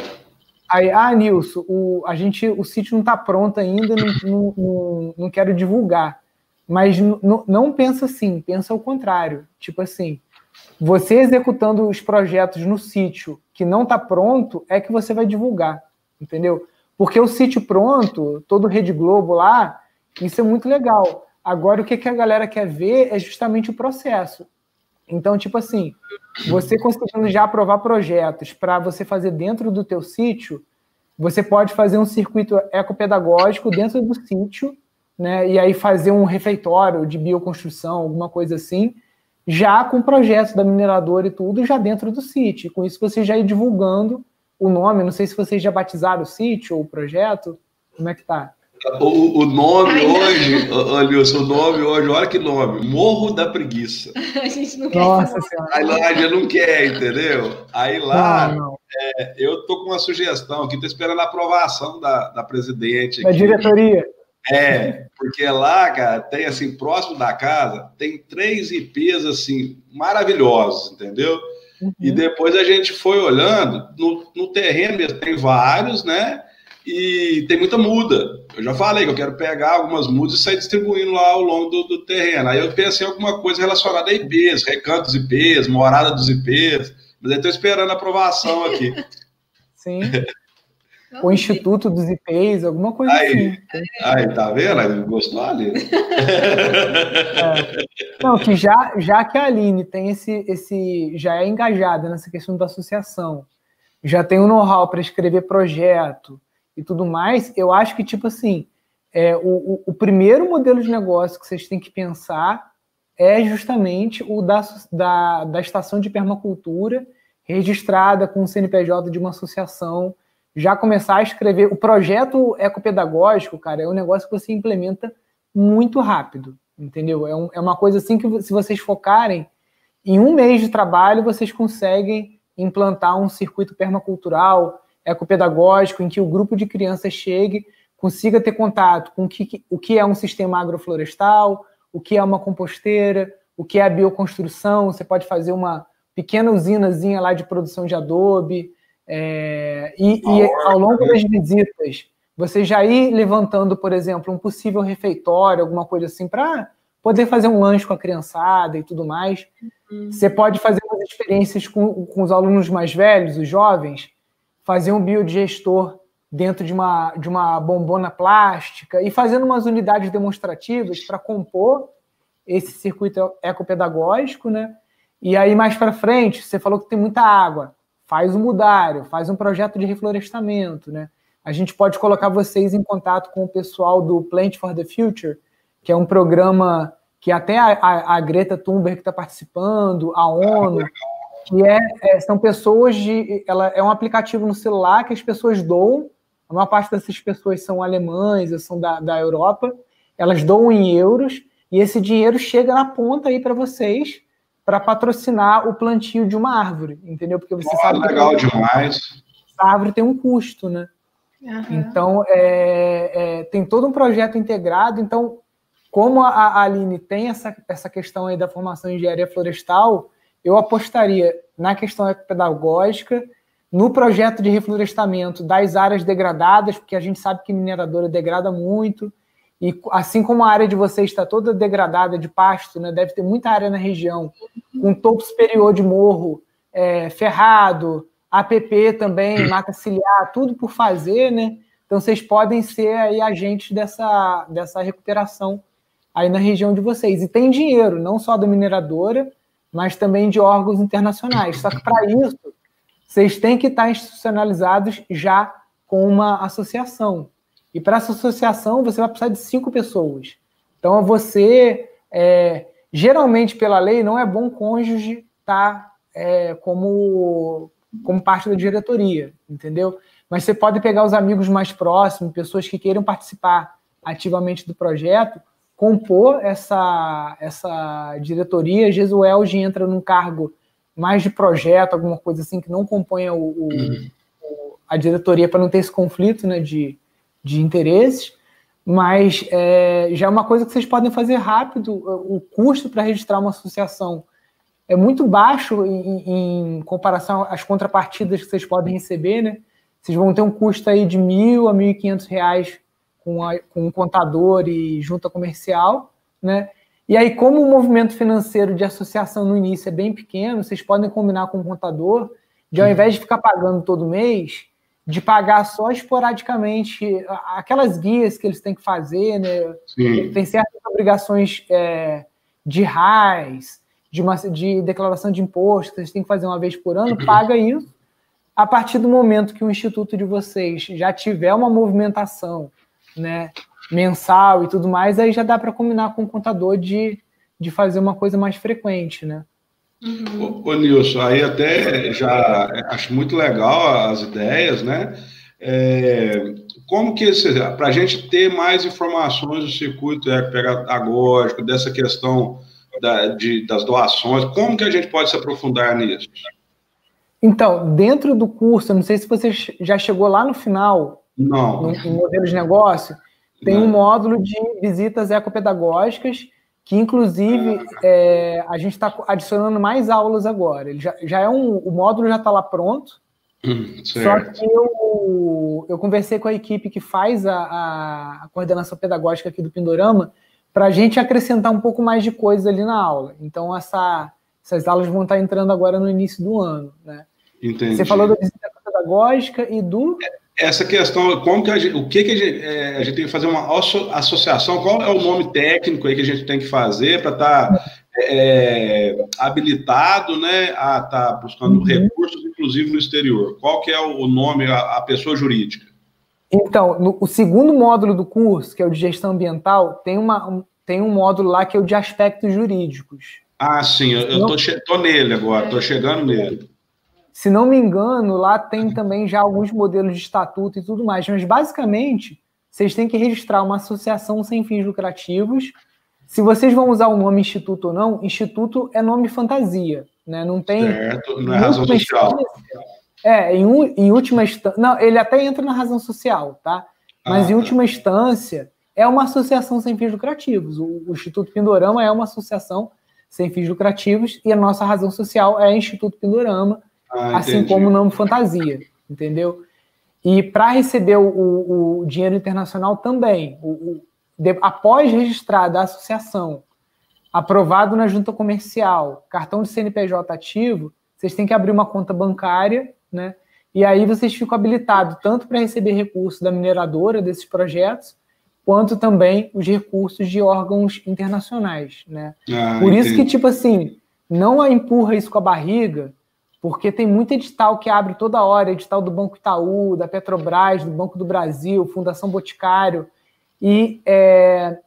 Aí, ah, Nilson, o, a gente, o sítio não está pronto ainda, não, não, não, não quero divulgar. Mas não pensa assim, pensa ao contrário. Tipo assim, você executando os projetos no sítio que não está pronto, é que você vai divulgar, entendeu? Porque o sítio pronto, todo Rede Globo lá, isso é muito legal. Agora, o que, que a galera quer ver é justamente o processo. Então, tipo assim, você conseguindo já aprovar projetos para você fazer dentro do teu sítio, você pode fazer um circuito ecopedagógico dentro do sítio né? E aí fazer um refeitório de bioconstrução, alguma coisa assim, já com o projeto da mineradora e tudo, já dentro do sítio. Com isso você já ir divulgando o nome. Não sei se vocês já batizaram o sítio ou o projeto. Como é que tá? O, o nome Ai, hoje, olha o nome hoje, olha que nome, Morro da Preguiça. A gente não quer. Nossa senhora. Aí lá a gente não quer, entendeu? Aí lá, não, não. É, eu tô com uma sugestão aqui, tô esperando a aprovação da, da presidente. Da aqui. diretoria. É, porque lá, cara, tem assim, próximo da casa, tem três IPs assim, maravilhosos, entendeu? Uhum. E depois a gente foi olhando, no, no terreno mesmo, tem vários, né? E tem muita muda. Eu já falei que eu quero pegar algumas mudas e sair distribuindo lá ao longo do, do terreno. Aí eu pensei em alguma coisa relacionada a IPs, recanto dos IPs, morada dos IPs, mas eu estou esperando a aprovação aqui. Sim. o Instituto dos IPs, alguma coisa aí, assim. Aí, tá vendo? Gostou ali? é. Não, que já, já que a Aline tem esse, esse, já é engajada nessa questão da associação, já tem o know-how para escrever projeto e tudo mais, eu acho que, tipo assim, é, o, o, primeiro modelo de negócio que vocês têm que pensar é justamente o da, da, da estação de permacultura registrada com o CNPJ de uma associação já começar a escrever. O projeto ecopedagógico, cara, é um negócio que você implementa muito rápido, entendeu? É, um, é uma coisa assim que, se vocês focarem, em um mês de trabalho, vocês conseguem implantar um circuito permacultural, ecopedagógico, em que o grupo de crianças chegue, consiga ter contato com o que, o que é um sistema agroflorestal, o que é uma composteira, o que é a bioconstrução. Você pode fazer uma pequena usinazinha lá de produção de adobe, é, e, e, ao longo das visitas, você já ir levantando, por exemplo, um possível refeitório, alguma coisa assim, para poder fazer um lanche com a criançada e tudo mais. Uhum. Você pode fazer umas experiências com, com os alunos mais velhos, os jovens, fazer um biodigestor dentro de uma, de uma bombona plástica e fazendo umas unidades demonstrativas para compor esse circuito ecopedagógico, né? E aí, mais para frente, você falou que tem muita água faz um mudário, faz um projeto de reflorestamento, né? a gente pode colocar vocês em contato com o pessoal do Plant for the Future, que é um programa que até a, a, a Greta Thunberg está participando, a ONU, que é, é, são pessoas de. Ela é um aplicativo no celular que as pessoas doam. A maior parte dessas pessoas são alemães, são da, da Europa. Elas doam em euros e esse dinheiro chega na ponta aí para vocês para patrocinar o plantio de uma árvore, entendeu? Porque você oh, sabe legal que demais. A árvore tem um custo, né? Uhum. Então é, é, tem todo um projeto integrado. Então, como a, a Aline tem essa, essa questão aí da formação em engenharia florestal, eu apostaria na questão pedagógica, no projeto de reflorestamento das áreas degradadas, porque a gente sabe que mineradora degrada muito, e assim como a área de vocês está toda degradada de pasto, né, deve ter muita área na região, com topo superior de morro é, ferrado, APP também, mata ciliar, tudo por fazer, né? Então vocês podem ser aí agentes dessa, dessa recuperação aí na região de vocês. E tem dinheiro, não só da mineradora, mas também de órgãos internacionais. Só que para isso, vocês têm que estar institucionalizados já com uma associação. E para essa associação, você vai precisar de cinco pessoas. Então, você, é, geralmente, pela lei, não é bom cônjuge estar tá, é, como, como parte da diretoria, entendeu? Mas você pode pegar os amigos mais próximos, pessoas que queiram participar ativamente do projeto, compor essa, essa diretoria. Jesuelge entra num cargo mais de projeto, alguma coisa assim, que não componha o, o, uhum. a diretoria para não ter esse conflito né, de, de interesses. Mas é, já é uma coisa que vocês podem fazer rápido. O custo para registrar uma associação é muito baixo em, em, comparação às contrapartidas que vocês podem receber, né? Vocês vão ter um custo aí de mil a mil e quinhentos reais com, a, com um contador e junta comercial, né? E aí, como o movimento financeiro de associação no início é bem pequeno, vocês podem combinar com o contador de, ao invés de ficar pagando todo mês, de pagar só esporadicamente aquelas guias que eles têm que fazer, né? Sim. Tem certas obrigações é, de RAIS, de, uma, de declaração de imposto, que vocês têm que fazer uma vez por ano, paga isso. A partir do momento que o instituto de vocês já tiver uma movimentação né, mensal e tudo mais, aí já dá para combinar com o contador de, de fazer uma coisa mais frequente, né? Uhum. Ô, ô Nilson, aí até já acho muito legal as ideias, né? É, como que para a gente ter mais informações do circuito pedagógico, dessa questão da, de, das doações, como que a gente pode se aprofundar nisso? Então, dentro do curso, não sei se você já chegou lá no final, não. No, no modelo de negócio, tem Não. um módulo de visitas ecopedagógicas, que inclusive é, a gente está adicionando mais aulas agora. Ele já, já é um, o módulo já está lá pronto. Hum, só que eu, eu conversei com a equipe que faz a, a coordenação pedagógica aqui do Pindorama para a gente acrescentar um pouco mais de coisa ali na aula. Então, essa, essas aulas vão estar entrando agora no início do ano. Né? Entendi. Você falou da visita pedagógica e do. É, essa questão, como que a gente, o que, que a gente, é, a gente tem que fazer uma associação, qual é o nome técnico aí que a gente tem que fazer para estar tá, é, habilitado né, a estar tá buscando uhum. recursos, inclusive no exterior? Qual que é o nome, a, a pessoa jurídica? Então, no, o segundo módulo do curso, que é o de gestão ambiental, tem, uma, um, tem um módulo lá que é o de aspectos jurídicos. Ah, sim, eu estou nele agora, estou chegando nele. Se não me engano, lá tem também já alguns modelos de estatuto e tudo mais, mas basicamente vocês têm que registrar uma associação sem fins lucrativos. Se vocês vão usar o nome instituto ou não, instituto é nome fantasia, né? Não tem. Certo, não é razão social. É, em, em última instância. Não, ele até entra na razão social, tá? Mas ah, em tá. última instância, é uma associação sem fins lucrativos. O, o Instituto Pindorama é uma associação sem fins lucrativos e a nossa razão social é Instituto Pindorama, ah, assim como o nome fantasia, entendeu? E para receber o, o, o, dinheiro internacional também, o, de, após registrar da associação, aprovado na junta comercial, cartão de CNPJ ativo, vocês têm que abrir uma conta bancária, né? E aí vocês ficam habilitados tanto para receber recursos da mineradora desses projetos, quanto também os recursos de órgãos internacionais, né? Ah, Por isso entendi. que, tipo assim, não empurra isso com a barriga, porque tem muito edital que abre toda hora, edital do Banco Itaú, da Petrobras, do Banco do Brasil, Fundação Boticário, e é,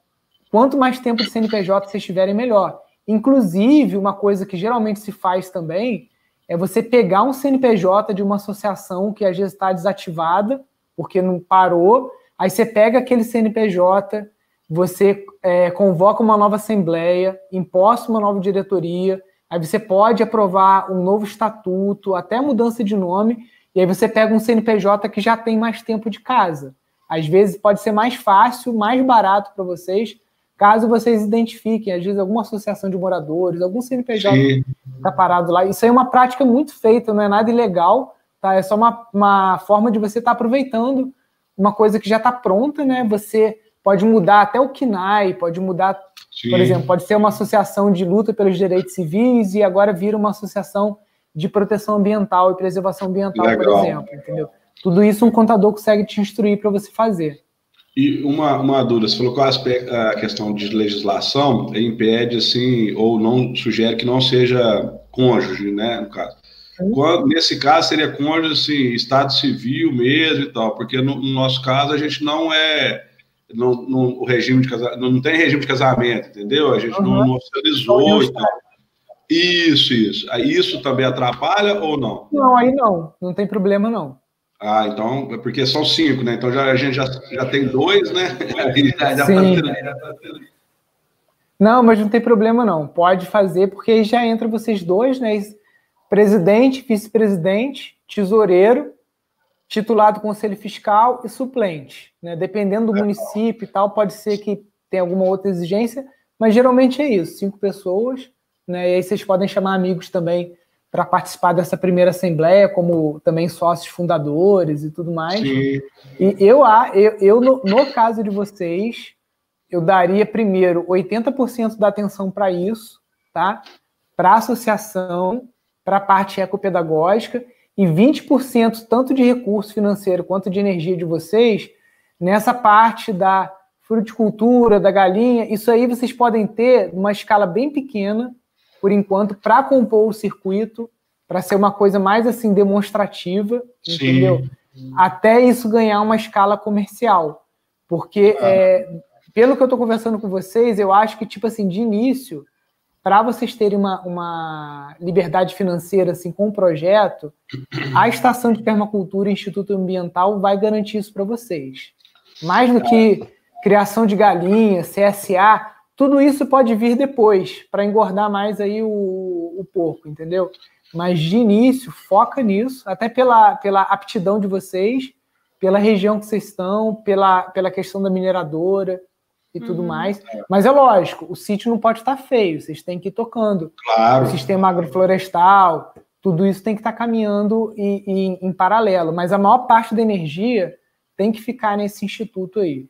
quanto mais tempo de CNPJ vocês tiverem, melhor. Inclusive, uma coisa que geralmente se faz também é você pegar um CNPJ de uma associação que às vezes está desativada, porque não parou, aí você pega aquele CNPJ, você é, convoca uma nova assembleia, imposta uma nova diretoria, aí você pode aprovar um novo estatuto, até mudança de nome, e aí você pega um CNPJ que já tem mais tempo de casa. Às vezes pode ser mais fácil, mais barato para vocês, caso vocês identifiquem, às vezes, alguma associação de moradores, algum CNPJ está parado lá. Isso aí é uma prática muito feita, não é nada ilegal, tá? É só uma, uma forma de você estar tá aproveitando uma coisa que já está pronta, né? Você pode mudar até o KNAI, pode mudar, Sim. por exemplo, pode ser uma associação de luta pelos direitos civis e agora vira uma associação de proteção ambiental e preservação ambiental, Legal. por exemplo, entendeu? Tudo isso um contador consegue te instruir para você fazer. E uma, uma dúvida, você falou que a questão de legislação impede, assim, ou não sugere que não seja cônjuge, né, no caso. Quando, nesse caso, seria cônjuge, assim, estado civil mesmo e tal, porque no, no nosso caso a gente não é, não, no, o regime de casamento, não tem regime de casamento, entendeu? A gente uhum. não oficializou e tal. Isso, isso. Isso também atrapalha ou não? Não, aí não, não tem problema não. Ah, então, é porque são cinco, né? Então já, a gente já, já tem dois, né? já, já Sim. Tá não, mas não tem problema não. Pode fazer, porque aí já entra vocês dois, né? Presidente, vice-presidente, tesoureiro, titulado conselho fiscal e suplente. Né? Dependendo do município e tal, pode ser que tenha alguma outra exigência, mas geralmente é isso, cinco pessoas, né? E aí vocês podem chamar amigos também para participar dessa primeira assembleia, como também sócios fundadores e tudo mais. Sim. E eu, eu, eu no, no caso de vocês, eu daria primeiro 80% da atenção para isso, tá? Para a associação, para a parte ecopedagógica, e 20% tanto de recurso financeiro quanto de energia de vocês nessa parte da fruticultura, da galinha. Isso aí vocês podem ter numa escala bem pequena, por enquanto, para compor o circuito, para ser uma coisa mais assim demonstrativa, Sim. entendeu? Até isso ganhar uma escala comercial. Porque, ah. é, pelo que eu estou conversando com vocês, eu acho que, tipo assim, de início, para vocês terem uma, uma liberdade financeira assim com o projeto, a estação de permacultura e Instituto Ambiental vai garantir isso para vocês. Mais do que criação de galinha, CSA, tudo isso pode vir depois, para engordar mais aí o, o porco, entendeu? Mas de início, foca nisso, até pela, pela aptidão de vocês, pela região que vocês estão, pela, pela questão da mineradora e tudo uhum. mais. Mas é lógico, o sítio não pode estar feio, vocês têm que ir tocando. Claro. O sistema agroflorestal, tudo isso tem que estar caminhando em, em, em paralelo. Mas a maior parte da energia tem que ficar nesse instituto aí.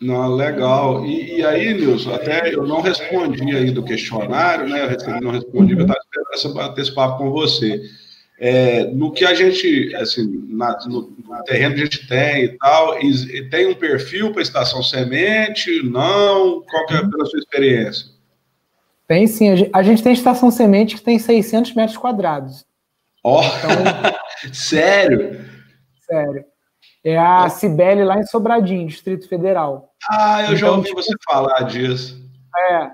Não, legal. E, e, aí, Nilson, até eu não respondi aí do questionário, né? Eu não respondi, eu estava esperando esse papo com você. É, no que a gente, assim, na, no, no, terreno que a gente tem e tal, e, tem um perfil para estação semente? Não? Qual que é pela sua experiência? Tem sim. A gente tem estação semente que tem 600 metros quadrados. Ó, oh, então, sério? Sério. É a Cibele lá em Sobradinho, Distrito Federal. Ah, eu então, já ouvi tipo, você falar disso. É,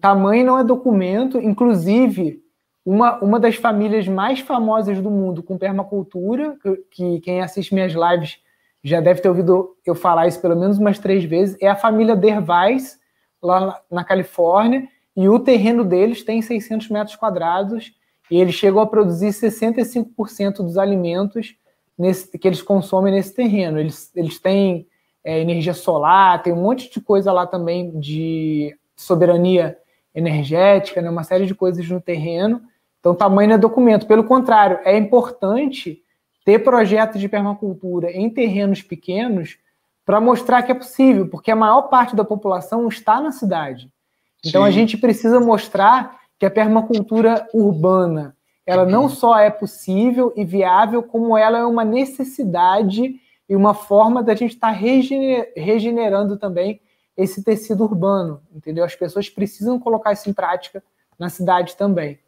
tamanho não é documento, inclusive uma, uma das famílias mais famosas do mundo com permacultura, que quem assiste minhas lives já deve ter ouvido eu falar isso pelo menos umas três vezes, é a família Dervais, lá na Califórnia, e o terreno deles tem 600 metros quadrados, e eles chegam a produzir 65% dos alimentos nesse, que eles consomem nesse terreno. Eles, eles têm é, energia solar, tem um monte de coisa lá também de soberania energética, né, uma série de coisas no terreno. Então, tamanho não é documento. Pelo contrário, é importante ter projetos de permacultura em terrenos pequenos para mostrar que é possível, porque a maior parte da população está na cidade. Então, Sim. a gente precisa mostrar que a permacultura urbana ela não só é possível e viável, como ela é uma necessidade e uma forma da gente estar tá regenerando também esse tecido urbano, entendeu? As pessoas precisam colocar isso em prática na cidade também.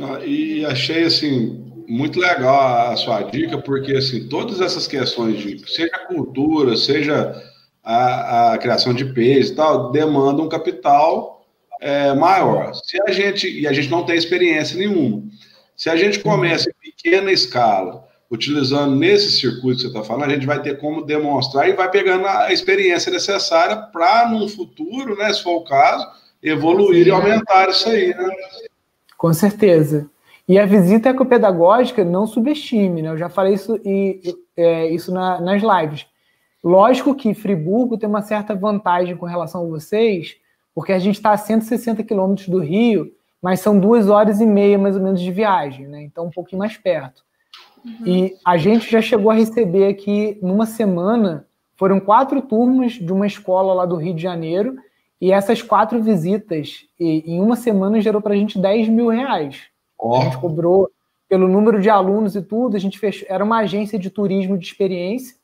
Ah, e achei assim muito legal a sua dica, porque assim, todas essas questões de seja a cultura, seja a, a criação de peixe e tal, demandam um capital é, maior. Se a gente, e a gente não tem experiência nenhuma, se a gente começa em pequena escala, utilizando nesse circuito que você está falando, a gente vai ter como demonstrar e vai pegando a experiência necessária para, no futuro, né, se for o caso, evoluir e aumentar isso aí. Né? Com certeza. E a visita ecopedagógica não subestime, né? Eu já falei isso, e, é, isso na, nas lives. Lógico que Friburgo tem uma certa vantagem com relação a vocês, porque a gente está a 160 quilômetros do Rio, mas são duas horas e meia mais ou menos de viagem, né? Então um pouquinho mais perto. Uhum. E a gente já chegou a receber aqui numa semana, foram quatro turmas de uma escola lá do Rio de Janeiro, e essas quatro visitas, em uma semana, gerou para a gente 10 mil reais. Oh. A gente cobrou pelo número de alunos e tudo, a gente fechou, era uma agência de turismo de experiência,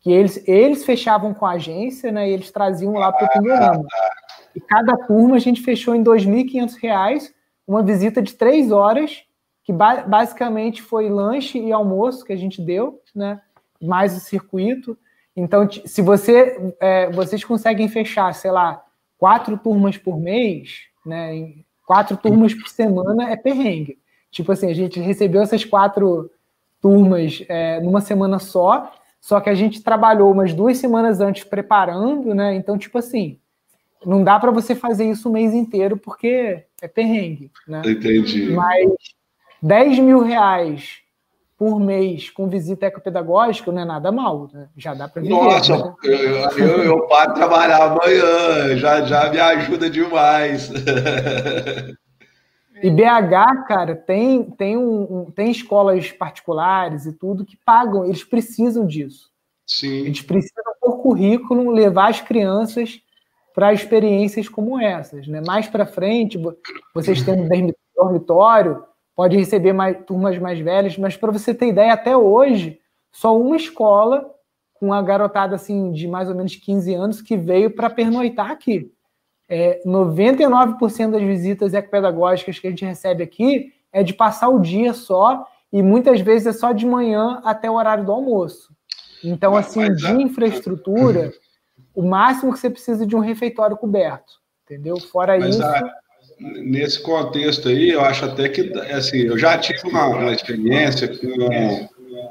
que eles, eles fechavam com a agência, né, e eles traziam lá para o Pindorama. E cada turma a gente fechou em R$ 2.500, uma visita de três horas, que ba basicamente foi lanche e almoço que a gente deu, né, mais o circuito. Então, se você, é, vocês conseguem fechar, sei lá, quatro turmas por mês, né, quatro turmas por semana é perrengue. Tipo assim, a gente recebeu essas quatro turmas é, numa semana só, só que a gente trabalhou umas duas semanas antes preparando, né? Então, tipo assim, não dá para você fazer isso o mês inteiro porque é perrengue, né? Entendi. Mas 10 mil reais por mês com visita ecopedagógica não é nada mal, né? já dá para viver. Nossa, né? eu, eu, eu paro de trabalhar amanhã, já, já me ajuda demais. E BH, cara, tem, tem, um, tem escolas particulares e tudo que pagam, eles precisam disso. Sim. Eles precisam, por currículo, levar as crianças para experiências como essas. Né? Mais para frente, vocês têm um dormitório, pode receber mais, turmas mais velhas, mas para você ter ideia, até hoje, só uma escola com a garotada assim de mais ou menos 15 anos que veio para pernoitar aqui. É, 99% das visitas ecopedagógicas que a gente recebe aqui é de passar o dia só e muitas vezes é só de manhã até o horário do almoço. Então, assim, de infraestrutura, o máximo que você precisa de um refeitório coberto, entendeu? Fora Mas, isso. Nesse contexto aí, eu acho até que, assim, eu já tive uma, uma experiência com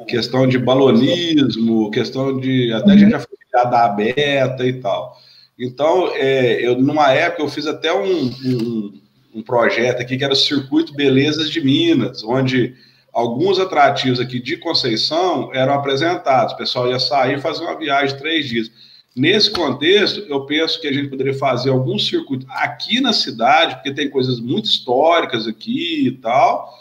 questão de balonismo, questão de. Até a gente já foi da aberta e tal. Então, é, eu, numa época, eu fiz até um, um, um, projeto aqui que era o Circuito Belezas de Minas, onde alguns atrativos aqui de Conceição eram apresentados. O pessoal ia sair e fazer uma viagem de três dias. Nesse contexto, eu penso que a gente poderia fazer algum circuito aqui na cidade, porque tem coisas muito históricas aqui e tal.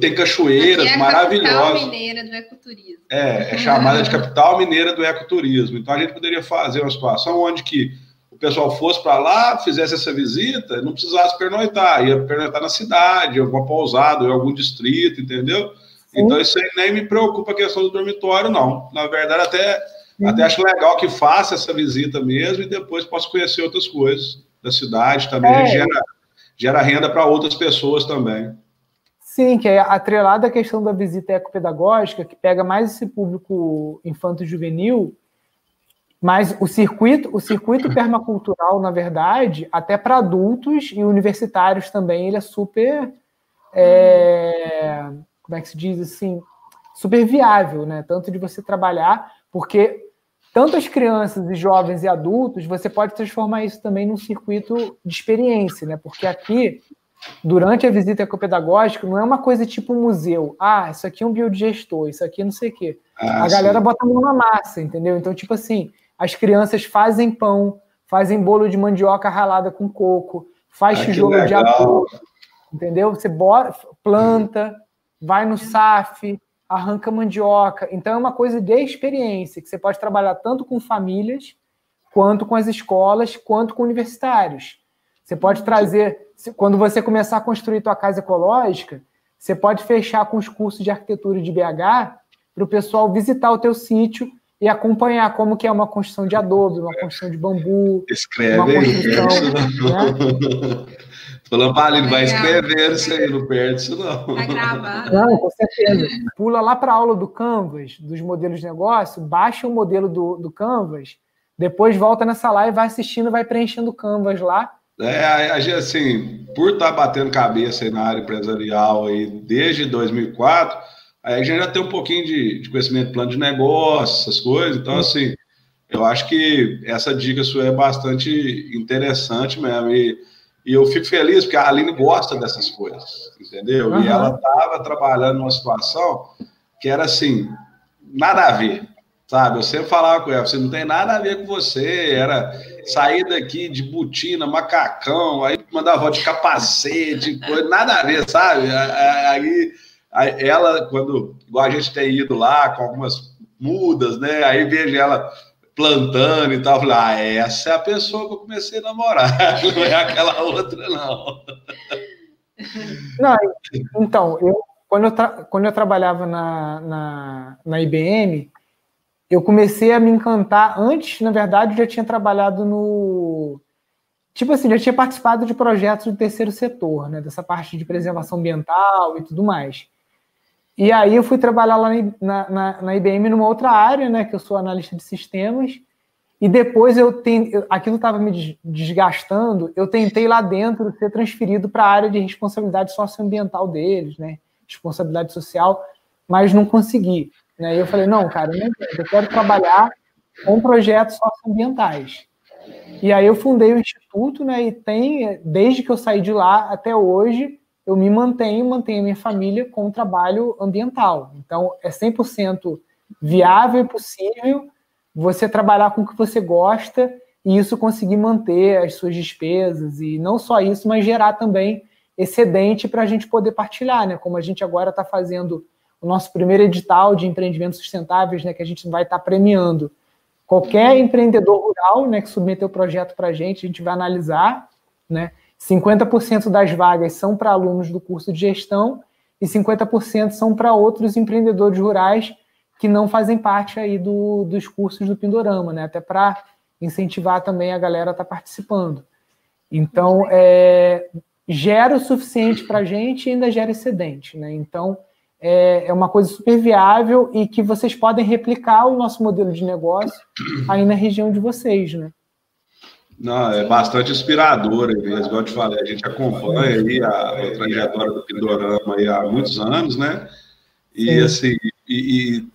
Tem cachoeiras aqui é a maravilhosas. Capital mineira do ecoturismo. É, é chamada de capital mineira do ecoturismo. Então a gente poderia fazer uma situação onde que o pessoal fosse para lá, fizesse essa visita, não precisasse pernoitar, ia pernoitar na cidade, em alguma pousada, em algum distrito, entendeu? Então isso aí nem me preocupa a questão do dormitório, não. Na verdade, até até acho legal que faça essa visita mesmo e depois possa conhecer outras coisas da cidade também. É. Gera, gera renda para outras pessoas também. Sim, que é atrelada à questão da visita ecopedagógica, que pega mais esse público infanto-juvenil, mas o circuito, o circuito permacultural, na verdade, até para adultos e universitários também, ele é super. É, como é que se diz assim? Super viável, né? Tanto de você trabalhar, porque tanto as crianças e jovens e adultos, você pode transformar isso também num circuito de experiência, né? Porque aqui, durante a visita ecopedagógica, não é uma coisa tipo um museu. Ah, isso aqui é um biodigestor, isso aqui é não sei o quê. Ah, a sim. galera bota a mão na massa, entendeu? Então, tipo assim, as crianças fazem pão, fazem bolo de mandioca ralada com coco, faz ah, tijolo de arroz, entendeu? Você bota, planta, vai no SAF, arranca mandioca. Então é uma coisa de experiência, que você pode trabalhar tanto com famílias, quanto com as escolas, quanto com universitários. Você pode trazer, quando você começar a construir tua casa ecológica, você pode fechar com os cursos de arquitetura de BH para o pessoal visitar o teu sítio e acompanhar como que é uma construção de adobe, uma construção de bambu. Escreve aí, né? Falando, Paline, vai escrever isso aí, não perde isso não. Vai gravar. Não, com certeza. Pula lá para a aula do Canvas, dos modelos de negócio, baixa o modelo do, do Canvas, depois volta nessa live, vai assistindo, vai preenchendo o Canvas lá. É, assim, por estar tá batendo cabeça aí na área empresarial aí desde 2004, aí a gente já tem um pouquinho de, de conhecimento de plano de negócio, essas coisas, então, assim, eu acho que essa dica sua é bastante interessante mesmo, e, e eu fico feliz porque a Aline gosta dessas coisas, entendeu? Uhum. E ela estava trabalhando numa situação que era assim, nada a ver, sabe? Eu sempre falava com ela, você não tem nada a ver com você, era sair daqui de botina, macacão, aí mandava de capacete, coisa, nada a ver, sabe? Aí, aí ela, quando, igual a gente tem ido lá com algumas mudas, né? Aí vejo ela plantando e tal. Falei, ah, essa é a pessoa que eu comecei a namorar, não é aquela outra, não. Não, então, eu, quando, eu quando eu trabalhava na, na, na IBM, eu comecei a me encantar. Antes, na verdade, eu já tinha trabalhado no. Tipo assim, já tinha participado de projetos do terceiro setor, né? Dessa parte de preservação ambiental e tudo mais. E aí eu fui trabalhar lá na, na, na, IBM numa outra área, né? Que eu sou analista de sistemas. E depois eu tenho, aquilo estava me desgastando. Eu tentei lá dentro ser transferido para a área de responsabilidade socioambiental deles, né? Responsabilidade social, mas não consegui. Né? E eu falei, não, cara, eu, quero trabalhar com projetos socioambientais. E aí eu fundei o instituto, né? E tem, desde que eu saí de lá até hoje, eu me mantenho, mantenho a minha família com o trabalho ambiental. Então, é 100% viável e possível você trabalhar com o que você gosta e isso conseguir manter as suas despesas e não só isso, mas gerar também excedente para a gente poder partilhar, né? Como a gente agora está fazendo o nosso primeiro edital de empreendimentos sustentáveis, né? Que a gente vai estar tá premiando qualquer empreendedor rural, né? Que submeteu o projeto para a gente, a gente vai analisar, né? 50% das vagas são para alunos do curso de gestão e 50% são para outros empreendedores rurais que não fazem parte aí do, dos cursos do Pindorama, né? Até para incentivar também a galera a estar tá participando. Então, é, gera o suficiente para a gente e ainda gera excedente, né? Então, é, é uma coisa super viável e que vocês podem replicar o nosso modelo de negócio aí na região de vocês, né? Não, é bastante inspirador, mesmo, igual eu te falei, a gente acompanha aí a, a trajetória do Pindorama aí há muitos anos, né? E Sim. assim, e, e,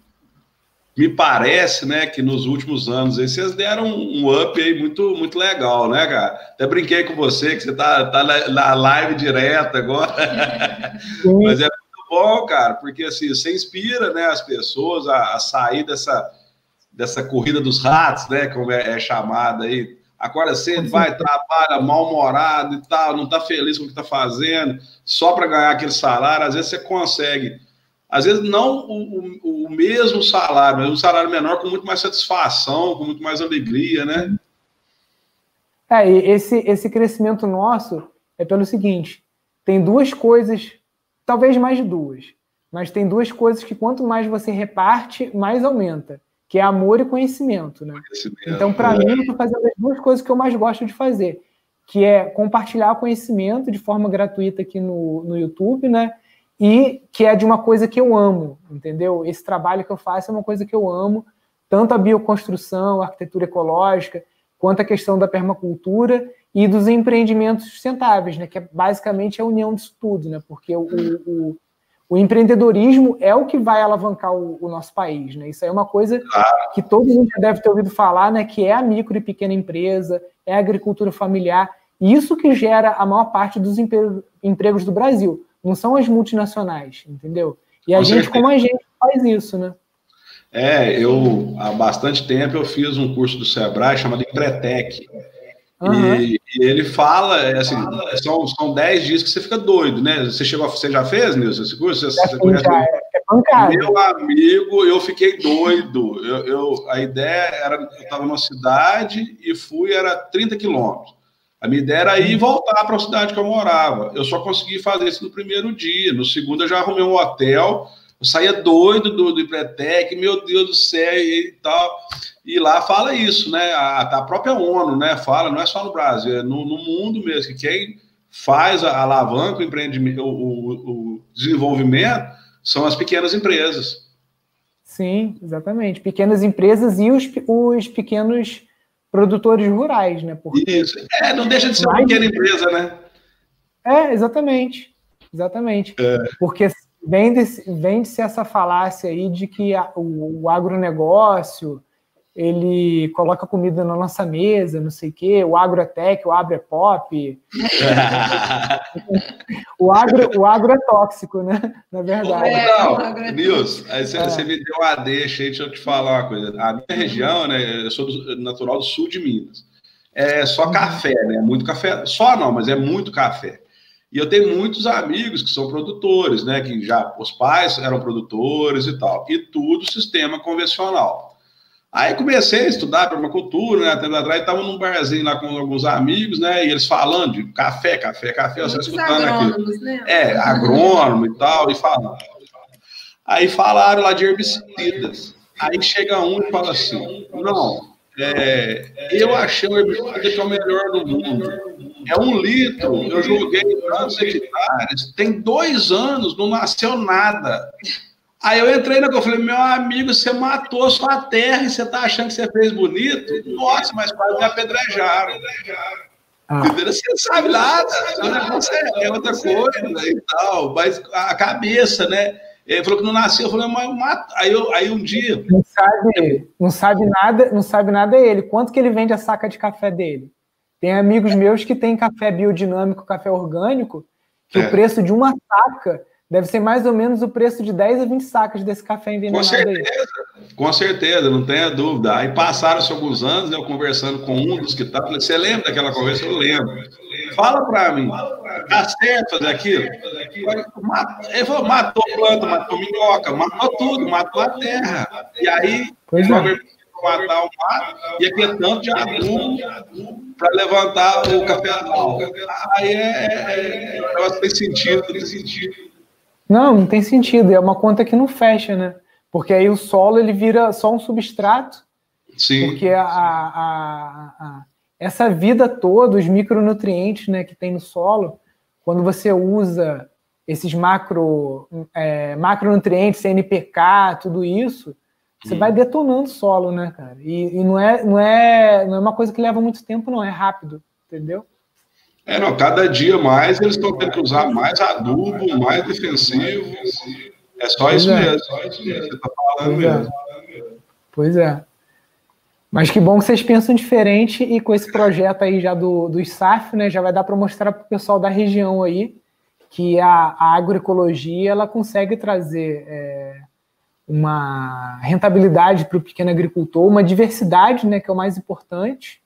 me parece, né, que nos últimos anos aí, vocês deram um up aí muito, muito legal, né, cara? Até brinquei com você, que você tá, tá na live direta agora. Mas é muito bom, cara, porque assim, você inspira né, as pessoas a, a sair dessa, dessa corrida dos ratos, né? Como é, é chamada aí acorda cedo, vai, trabalha mal-humorado e tal, não está feliz com o que está fazendo, só para ganhar aquele salário, às vezes você consegue. Às vezes não o, o, o, mesmo salário, mas um salário menor com muito mais satisfação, com muito mais alegria, né? É, e esse, esse crescimento nosso é pelo seguinte: tem duas coisas, talvez mais de duas, mas tem duas coisas que quanto mais você reparte, mais aumenta que é amor e conhecimento, né? Conhecimento, então, para é. mim, eu estou fazendo as duas coisas que eu mais gosto de fazer, que é compartilhar conhecimento de forma gratuita aqui no, no YouTube, né? E que é de uma coisa que eu amo, entendeu? Esse trabalho que eu faço é uma coisa que eu amo, tanto a bioconstrução, a arquitetura ecológica, quanto a questão da permacultura e dos empreendimentos sustentáveis, né? Que é basicamente a união disso tudo, né? Porque o, o o empreendedorismo é o que vai alavancar o, o, nosso país, né? Isso aí é uma coisa que todo mundo já deve ter ouvido falar, né? Que é a micro e pequena empresa, é a agricultura familiar, isso que gera a maior parte dos empregos do Brasil. Não são as multinacionais, entendeu? E a Com gente, certeza. como a gente, faz isso, né? É, eu há bastante tempo eu fiz um curso do Sebrae chamado Empretec. Uhum. E, e, ele fala, é assim, são, são 10 dias que você fica doido, né? Você chegou, você já fez, Nilson, esse curso? Você, você conhece? Já, é Meu amigo, eu fiquei doido. Eu, eu, a ideia era, eu estava numa cidade e fui, era 30 quilômetros. A minha ideia era ir e voltar para a cidade que eu morava. Eu só consegui fazer isso no primeiro dia. No segundo, eu já arrumei um hotel Eu saía doido do, do Empretec, meu Deus do céu, e, tal. E lá fala isso, né? A, a própria ONU, né? Fala, não é só no Brasil, é no, no mundo mesmo, que quem faz a alavanca, o empreendimento, o, o, o desenvolvimento, são as pequenas empresas. Sim, exatamente. Pequenas empresas e os, os pequenos produtores rurais, né? Porque Isso. É, não deixa de ser uma pequena empresa, né? É, exatamente. Exatamente. É. Porque vende-se vende essa falácia aí de que a, o, o agronegócio ele coloca comida na nossa mesa, não sei o quê, o agro é tech, o agro é pop. o, agro, o agro é tóxico, né? Na verdade. É, não, é Nils, aí você, é. você, me deu a deixa aí, deixa eu te falar uma coisa. A minha região, né, eu sou do, natural do sul de Minas. É só uhum. café, né? Muito café. Só não, mas é muito café. E eu tenho muitos amigos que são produtores, né? Que já os pais eram produtores e tal. E tudo sistema convencional. Aí comecei a estudar permacultura, né? Tempo atrás, estava num barzinho lá com alguns amigos, né? E eles falando de café, café, café, você escutando aqui. Né? É, agrônomo e tal, e falando. Aí falaram lá de herbicidas. Aí chega um e fala assim: não, é, eu achei o herbicida que é o melhor do mundo. É um litro, eu joguei tantos hectares, tem dois anos, não nasceu nada. Aí eu entrei na eu falei, meu amigo, você matou sua terra e você tá achando que você fez bonito? Nossa, mas quase me apedrejaram. Ah. Você não sabe nada, é, é outra coisa e tal, mas a cabeça, né? Ele falou que não nasceu, eu falei, mas mata. Aí, eu, aí um dia. Não sabe, não sabe nada, não sabe nada ele. Quanto que ele vende a saca de café dele? Tem amigos meus que têm café biodinâmico, café orgânico, que é. o preço de uma saca Deve ser mais ou menos o preço de 10 a 20 sacas desse café envenenado. Com certeza, aí. com certeza, não tenha dúvida. Aí passaram-se alguns anos, eu conversando com um dos que falei, você lembra daquela conversa? Eu lembro. Fala para mim, tá certo fazer aquilo? Ele falou, matou planta, matou minhoca, matou tudo, matou a terra. E aí, pois é. Matar o mato, e aqui é tanto de adubo para levantar o café. Aí é, é, é, tem sentido, tem sentido. Não, não tem sentido. É uma conta que não fecha, né? Porque aí o solo ele vira só um substrato. Sim. Porque a, a, a, essa vida toda, os micronutrientes né, que tem no solo, quando você usa esses macro, é, macronutrientes, NPK, tudo isso, você hum. vai detonando o solo, né, cara? E, e, não, é, não, é, não é uma coisa que leva muito tempo, não, é rápido, entendeu? É, não, cada dia mais eles estão tendo que usar mais adubo, mais defensivo. É só isso é. mesmo. Só isso mesmo. Você está falando pois é. mesmo. É. Pois é. Mas que bom que vocês pensam diferente e com esse projeto aí já do, do SAF, né, já vai dar para mostrar para o pessoal da região aí que a, a agroecologia ela consegue trazer é, uma rentabilidade para o pequeno agricultor, uma diversidade, né, que é o mais importante,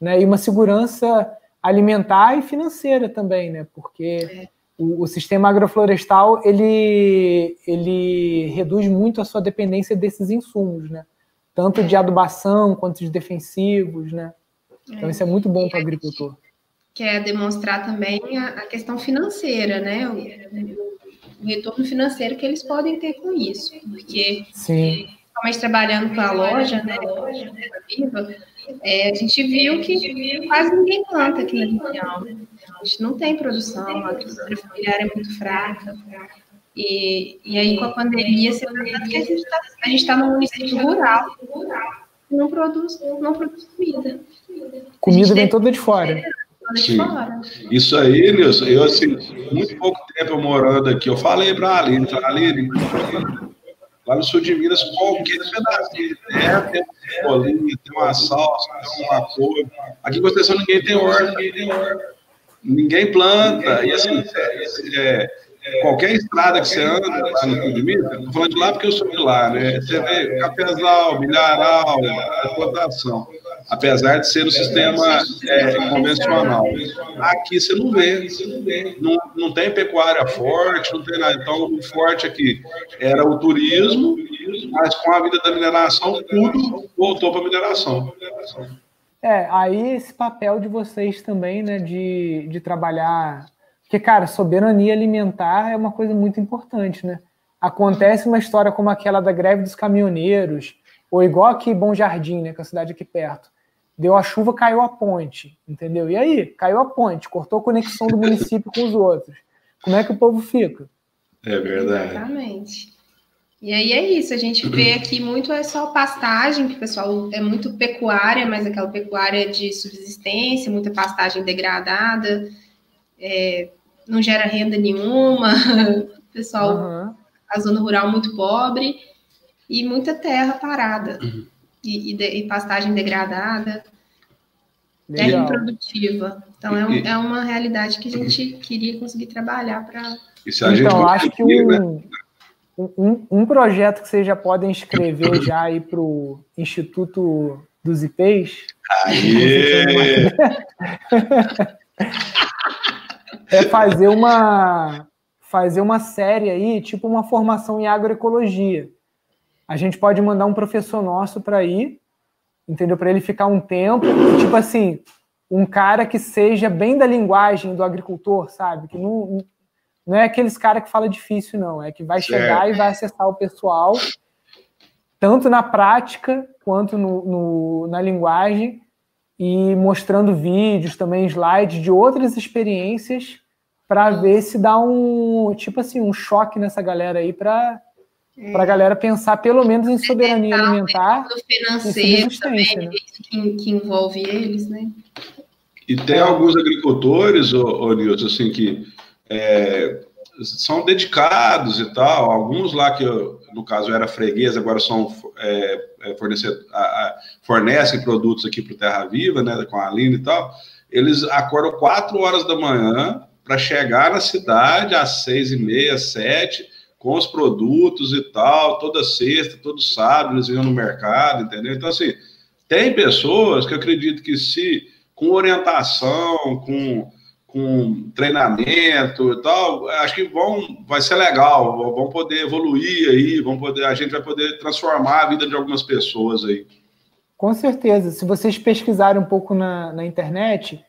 né, e uma segurança alimentar e financeira também, né? Porque é. o, o, sistema agroflorestal ele, ele reduz muito a sua dependência desses insumos, né? Tanto de adubação quanto de defensivos, né? Então isso é muito bom para o agricultor. Quer demonstrar também a, a questão financeira, né? O, o, retorno financeiro que eles podem ter com isso, porque Sim. principalmente trabalhando com a loja, né? Viva, é, a gente viu que quase ninguém planta aqui na região. A gente não tem produção, a agricultura familiar é muito fraca. E, e aí, com a pandemia, você vê que a gente está tá num município rural não produz, não produz comida. Comida vem toda de fora. Sim. Isso aí, Nilson, eu assim, muito pouco tempo morando aqui, eu falei para a Aline, Aline, Lá no sul de Minas, qualquer pedacinho de terra tem uma bolinha, tem uma salsa, tem uma cor. Aqui em Conceição ninguém tem horta, ninguém tem horta. Ninguém planta. E assim, é, é, qualquer estrada que você anda lá no de Minas, estou falando de lá porque eu sou de lá, né? Você vê cafezal, milharal, plantação apesar de ser o sistema é, convencional. Aqui você não vê, não, não tem pecuária forte, não tem nada. Então, o forte aqui era o turismo, mas com a vida da mineração, tudo voltou para a mineração. É, aí esse papel de vocês também, né, de, de trabalhar. Porque, cara, soberania alimentar é uma coisa muito importante, né? acontece uma história como aquela da greve dos caminhoneiros, ou igual aqui Bom Jardim, né, que é a cidade aqui perto. Deu a chuva, caiu a ponte, entendeu? E aí, caiu a ponte, cortou a conexão do município com os outros. Como é que o povo fica? É verdade. Exatamente. E aí é isso, a gente vê aqui muito é só pastagem, que o pessoal é muito pecuária, mas aquela pecuária de subsistência, muita pastagem degradada, é, não gera renda nenhuma, o pessoal, uhum. a zona rural muito pobre, e muita terra parada, uhum. e, e, de, e, pastagem degradada, Legal. terra improdutiva. Então é, um, é, uma realidade que a gente queria conseguir trabalhar para. Então, acho que um, né? um, um projeto que vocês já podem escrever já aí para o Instituto dos IPs. é fazer uma fazer uma série aí, tipo uma formação em agroecologia. A gente pode mandar um professor nosso para ir, entendeu? Para ele ficar um tempo, tipo assim, um cara que seja bem da linguagem do agricultor, sabe? Que não, não é aqueles cara que fala difícil, não. É que vai certo. chegar e vai acessar o pessoal, tanto na prática quanto no, no, na linguagem, e mostrando vídeos, também slides de outras experiências, para ver se dá um, tipo assim, um choque nessa galera aí, para é. para a galera pensar pelo menos em soberania alimentar. financeiro também, né? que, que, envolve eles, né? E tem alguns agricultores, ô, ô Nilson, assim, que é, são dedicados e tal. Alguns lá que, no caso, era freguês, agora são é, é fornecem produtos aqui para o Terra Viva, né, com a Aline e tal. Eles acordam quatro horas da manhã para chegar na cidade às seis e meia, sete, com os produtos e tal, toda sexta, todo sábado eles iam no mercado, entendeu? Então, assim, tem pessoas que eu acredito que se com orientação, com com treinamento e tal, acho que vão, vai ser legal, vão poder evoluir aí, vão poder, a gente vai poder transformar a vida de algumas pessoas aí. Com certeza. Se vocês pesquisarem um pouco na, na internet,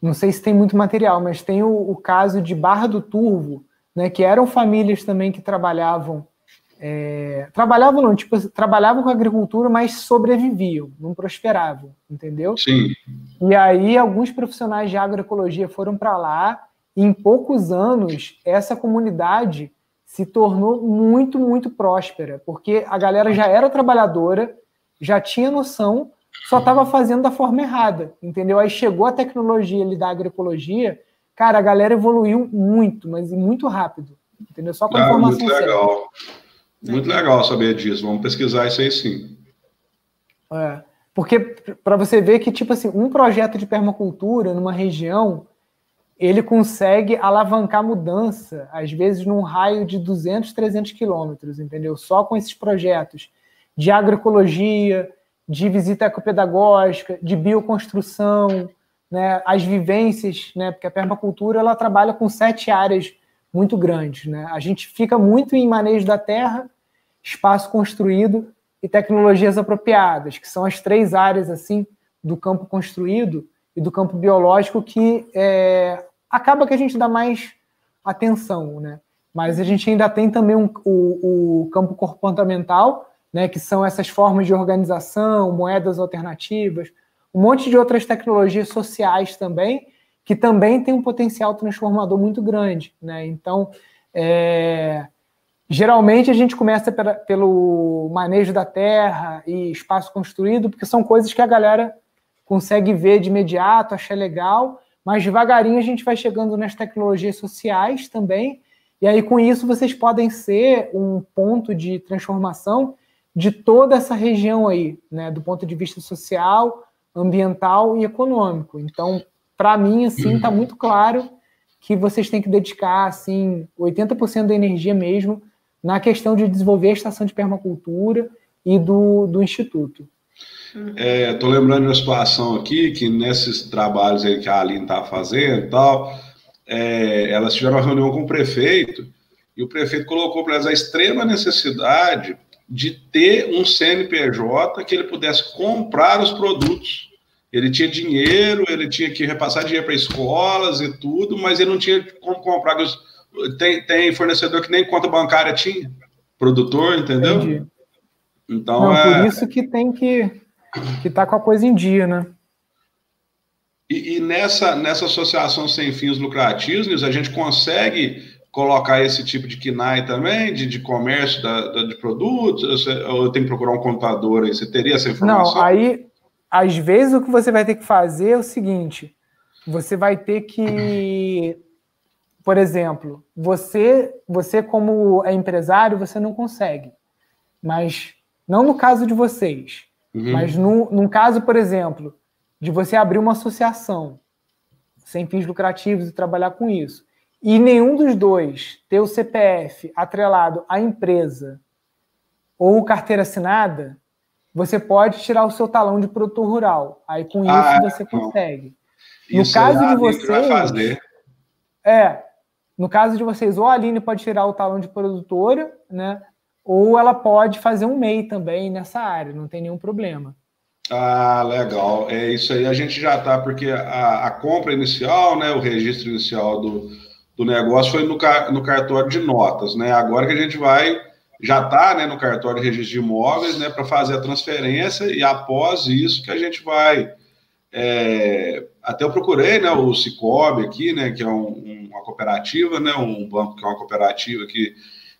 não sei se tem muito material, mas tem o, o caso de Barra do Turvo, né, que eram famílias também que trabalhavam é, trabalhavam não, tipo, trabalhavam com agricultura, mas sobreviviam, não prosperavam, entendeu? Sim. E aí alguns profissionais de agroecologia foram para lá e em poucos anos essa comunidade se tornou muito, muito próspera, porque a galera já era trabalhadora, já tinha noção, só estava fazendo da forma errada, entendeu? Aí chegou a tecnologia ali da agroecologia, cara, a galera evoluiu muito, mas muito rápido, entendeu? Só com a ah, informação legal. Certa. Muito legal saber disso. Vamos pesquisar isso aí sim. É, porque para você ver que, tipo assim, um projeto de permacultura numa região, ele consegue alavancar mudança, às vezes num raio de 200, 300 quilômetros, entendeu? Só com esses projetos de agroecologia, de visita ecopedagógica, de bioconstrução, né, as vivências, né, porque a permacultura ela trabalha com sete áreas muito grandes. Né? A gente fica muito em manejo da terra, espaço construído e tecnologias apropriadas, que são as três áreas assim do campo construído e do campo biológico que é, acaba que a gente dá mais atenção, né? Mas a gente ainda tem também um, o, o campo comportamental, né, que são essas formas de organização, moedas alternativas, um monte de outras tecnologias sociais também, que também tem um potencial transformador muito grande. Né? Então, é, geralmente a gente começa pela, pelo manejo da terra e espaço construído, porque são coisas que a galera consegue ver de imediato, achar legal, mas devagarinho a gente vai chegando nas tecnologias sociais também, e aí com isso vocês podem ser um ponto de transformação de toda essa região aí, né, do ponto de vista social, ambiental e econômico. Então, para mim, assim, está muito claro que vocês têm que dedicar, assim, 80% da energia mesmo na questão de desenvolver a estação de permacultura e do, do Instituto. Estou é, lembrando de uma situação aqui que nesses trabalhos aí que a Aline está fazendo e tal, é, elas tiveram uma reunião com o prefeito e o prefeito colocou para elas a extrema necessidade de ter um CNPJ que ele pudesse comprar os produtos ele tinha dinheiro, ele tinha que repassar dinheiro para escolas e tudo, mas ele não tinha como comprar. Tem, tem fornecedor que nem conta bancária tinha. produtor, entendeu? Entendi. Então Não, é... por isso que tem que que tá com a coisa em dia, né? E, e, nessa, nessa associação sem fins lucrativos, a gente consegue colocar esse tipo de KNAI também, de, de comércio da, da, de produtos? Ou eu tenho que procurar um contador aí? Você teria essa informação? Não, aí, às vezes, o que você vai ter que fazer é o seguinte: você vai ter que. Por exemplo, você, você como é empresário, você não consegue. Mas não no caso de vocês, uhum. mas no, num caso, por exemplo, de você abrir uma associação sem fins lucrativos e trabalhar com isso, e nenhum dos dois ter o CPF atrelado à empresa ou carteira assinada, você pode tirar o seu talão de produtor rural. Aí com isso ah, você consegue. No isso caso de vocês. É. No caso de vocês, ou a Aline pode tirar o talão de produtora, né? Ou ela pode fazer um MEI também nessa área, não tem nenhum problema. Ah, legal. É isso aí. A gente já está, porque a, a, compra inicial, né, o registro inicial do, do negócio foi no, no cartório de notas, né? Agora que a gente vai, já está né, no cartório de registro de imóveis, né, para fazer a transferência e após isso que a gente vai. É, até eu procurei, né, o Cicobi aqui, né, que é um, uma cooperativa, né, um banco que é uma cooperativa que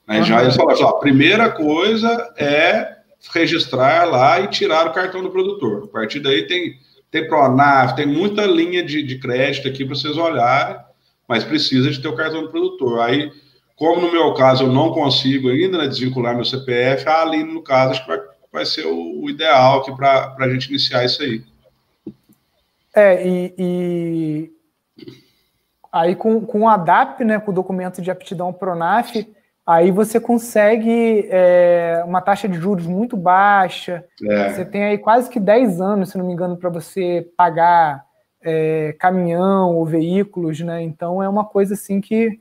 né, já eles falaram, assim, ó, a primeira coisa é registrar lá e tirar o cartão do produtor. A partir daí tem, tem Pronaf, tem muita linha de, de crédito aqui para vocês olharem, mas precisa de ter o cartão do produtor. Aí, como no meu caso eu não consigo ainda né, desvincular meu CPF, a Aline, no caso, acho que vai, vai ser o, o ideal aqui para a gente iniciar isso aí. É, e, e... aí com, com o ADAP, né, com o documento de aptidão Pronaf, aí você consegue é, uma taxa de juros muito baixa. É. Você tem aí quase que 10 anos, se não me engano, para você pagar é, caminhão ou veículos, né? Então é uma coisa assim que,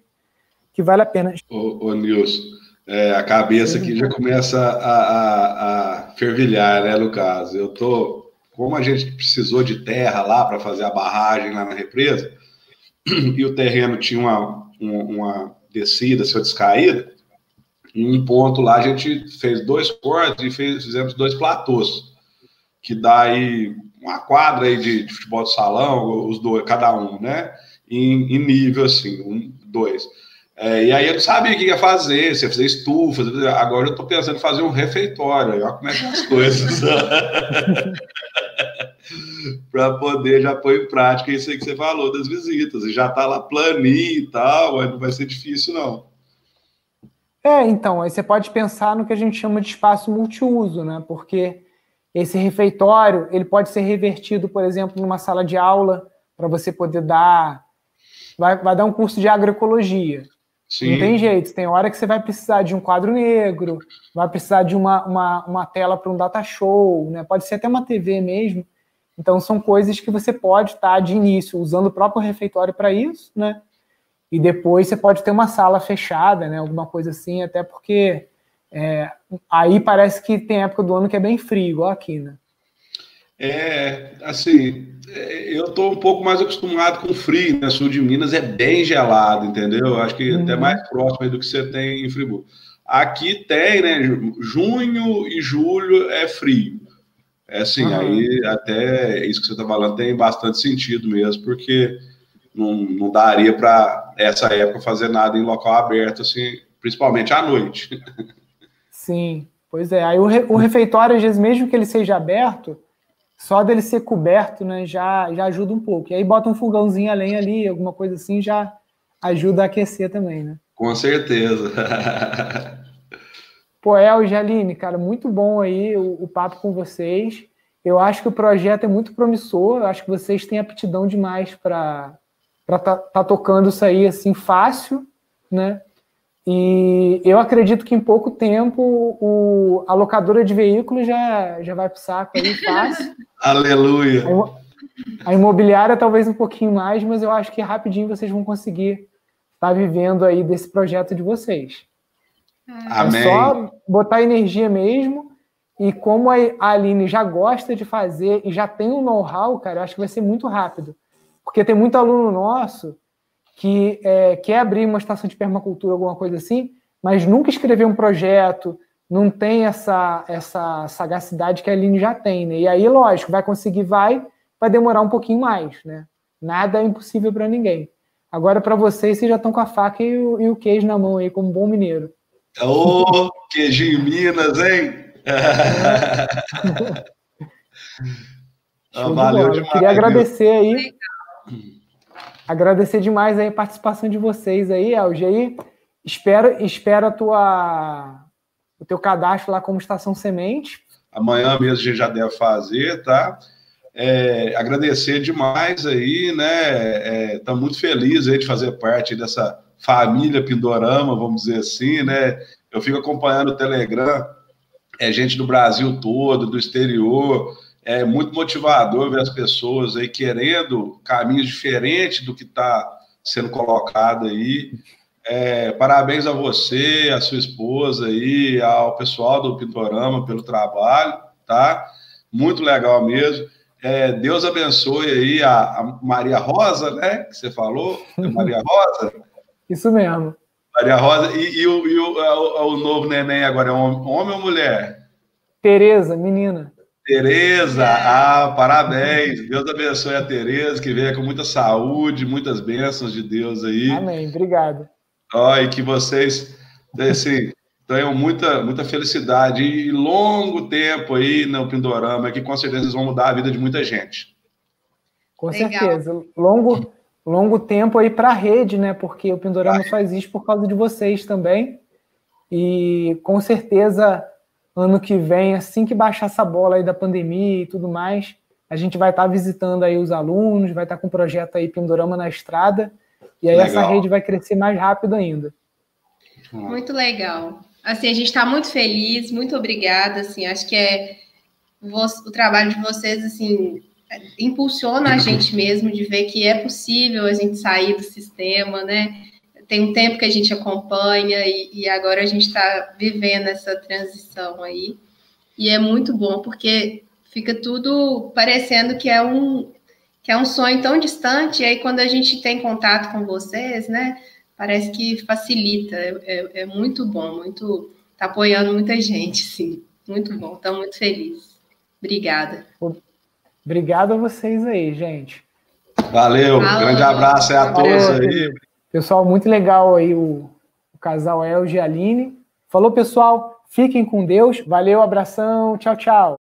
que vale a pena. Ô, ô Nilson, é, a cabeça aqui já começa a, a, a, fervilhar, né, no caso. Eu tô, como a gente precisou de terra lá para fazer a barragem lá na represa, e o terreno tinha uma, uma, uma descida, sua descaída, em um ponto lá a gente fez dois cortes e fez, fizemos dois platôs, que dá aí uma quadra aí de, de futebol de salão, os dois, cada um, né? Em, em nível assim, um, dois. É, e aí eu não sabia o que ia fazer, se ia fazer estufa, agora eu estou pensando em fazer um refeitório, olha como é que as coisas. para poder já pôr em prática isso aí que você falou das visitas. E já está lá planinho e tal, não vai ser difícil, não. É, então, aí você pode pensar no que a gente chama de espaço multiuso, né? Porque esse refeitório, ele pode ser revertido, por exemplo, numa sala de aula, para você poder dar... Vai, vai dar um curso de agroecologia. Sim. Não tem jeito, tem hora que você vai precisar de um quadro negro, vai precisar de uma, uma, uma tela para um data show, né? pode ser até uma TV mesmo. Então, são coisas que você pode estar tá, de início usando o próprio refeitório para isso, né? e depois você pode ter uma sala fechada, né? Alguma coisa assim, até porque é, aí parece que tem época do ano que é bem frio, igual aqui, né? É, assim, é, eu estou um pouco mais acostumado com frio, né? Sul de Minas é bem gelado, entendeu? Acho que uhum. até mais próximo do que você tem em Friburgo. Aqui tem, né? Junho e julho é frio. É assim, uhum. aí até isso que você está falando tem bastante sentido mesmo, porque não, não daria para essa época fazer nada em local aberto, assim, principalmente à noite. Sim, pois é. Aí o, re, o refeitório, às vezes, mesmo que ele seja aberto, só dele ser coberto, né, já, já ajuda um pouco. E aí bota um fogãozinho além ali, alguma coisa assim, já ajuda a aquecer também, né? Com certeza. Pô, El e Jaline, cara, muito bom aí o, o, papo com vocês. Eu acho que o projeto é muito promissor, eu acho que vocês têm aptidão demais para para estar tá, tá tocando isso aí assim fácil, né? E eu acredito que em pouco tempo o, a locadora de veículos já, já vai para o saco aí fácil. Aleluia! A imobiliária talvez um pouquinho mais, mas eu acho que rapidinho vocês vão conseguir estar tá vivendo aí desse projeto de vocês. Amém. É só botar energia mesmo. E como a Aline já gosta de fazer e já tem um know-how, cara, eu acho que vai ser muito rápido. Porque tem muito aluno nosso que é, quer abrir uma estação de permacultura, alguma coisa assim, mas nunca escreveu um projeto, não tem essa, essa sagacidade que a Aline já tem, né? E aí, lógico, vai conseguir, vai, vai demorar um pouquinho mais, né? Nada é impossível para ninguém. Agora, para vocês, vocês já estão com a faca e o, e o, queijo na mão aí, como bom mineiro. Ô, oh, queijinho Minas, hein? ah, valeu demais. Queria agradecer aí. Agradecer demais aí a participação de vocês aí, Elge. Aí, espero, espero a tua, o teu cadastro lá como Estação Semente. Amanhã mesmo a gente já deve fazer, tá? É, agradecer demais aí, né? Estamos é, muito felizes aí de fazer parte dessa família Pindorama, vamos dizer assim, né? Eu fico acompanhando o Telegram, é gente do Brasil todo, do exterior, é muito motivador ver as pessoas aí querendo caminhos diferentes do que está sendo colocado aí. É, parabéns a você, a sua esposa aí, ao pessoal do Pintorama pelo trabalho, tá? Muito legal mesmo. É, Deus abençoe aí a, a, Maria Rosa, né? Que você falou, é Maria Rosa. Isso mesmo. Maria Rosa. E, e, o, e o, o, o, novo neném agora é homem ou mulher? Tereza, menina. Tereza, ah, parabéns. Deus abençoe a Tereza, que venha com muita saúde, muitas bênçãos de Deus aí. Amém. Obrigado. Ó, e que vocês, assim, tenham muita, muita felicidade e longo tempo aí no Pindorama, que com certeza vão mudar a vida de muita gente. Com Legal. certeza. Longo, longo tempo aí para a rede, né? Porque o Pindorama faz isso por causa de vocês também. E com certeza, ano que vem, assim que baixar essa bola aí da pandemia e tudo mais, a gente vai estar tá visitando aí os alunos, vai estar tá com o projeto aí Pindorama na estrada, e aí Legal. essa rede vai crescer mais rápido ainda. Muito legal. Assim, a gente está muito feliz, muito obrigada. Assim, acho que é o trabalho de vocês assim impulsiona a gente mesmo de ver que é possível a gente sair do sistema, né? Tem um tempo que a gente acompanha e, e agora a gente está vivendo essa transição aí. E é muito bom porque fica tudo parecendo que é um que é um sonho tão distante. E aí quando a gente tem contato com vocês, né? parece que facilita, é, é, é muito bom, muito está apoiando muita gente, sim, muito bom, estamos muito felizes. Obrigada. Obrigado a vocês aí, gente. Valeu, Falou. grande abraço a todos aí. Pessoal, muito legal aí o, o casal Elge e Aline. Falou, pessoal, fiquem com Deus. Valeu, abração, tchau, tchau.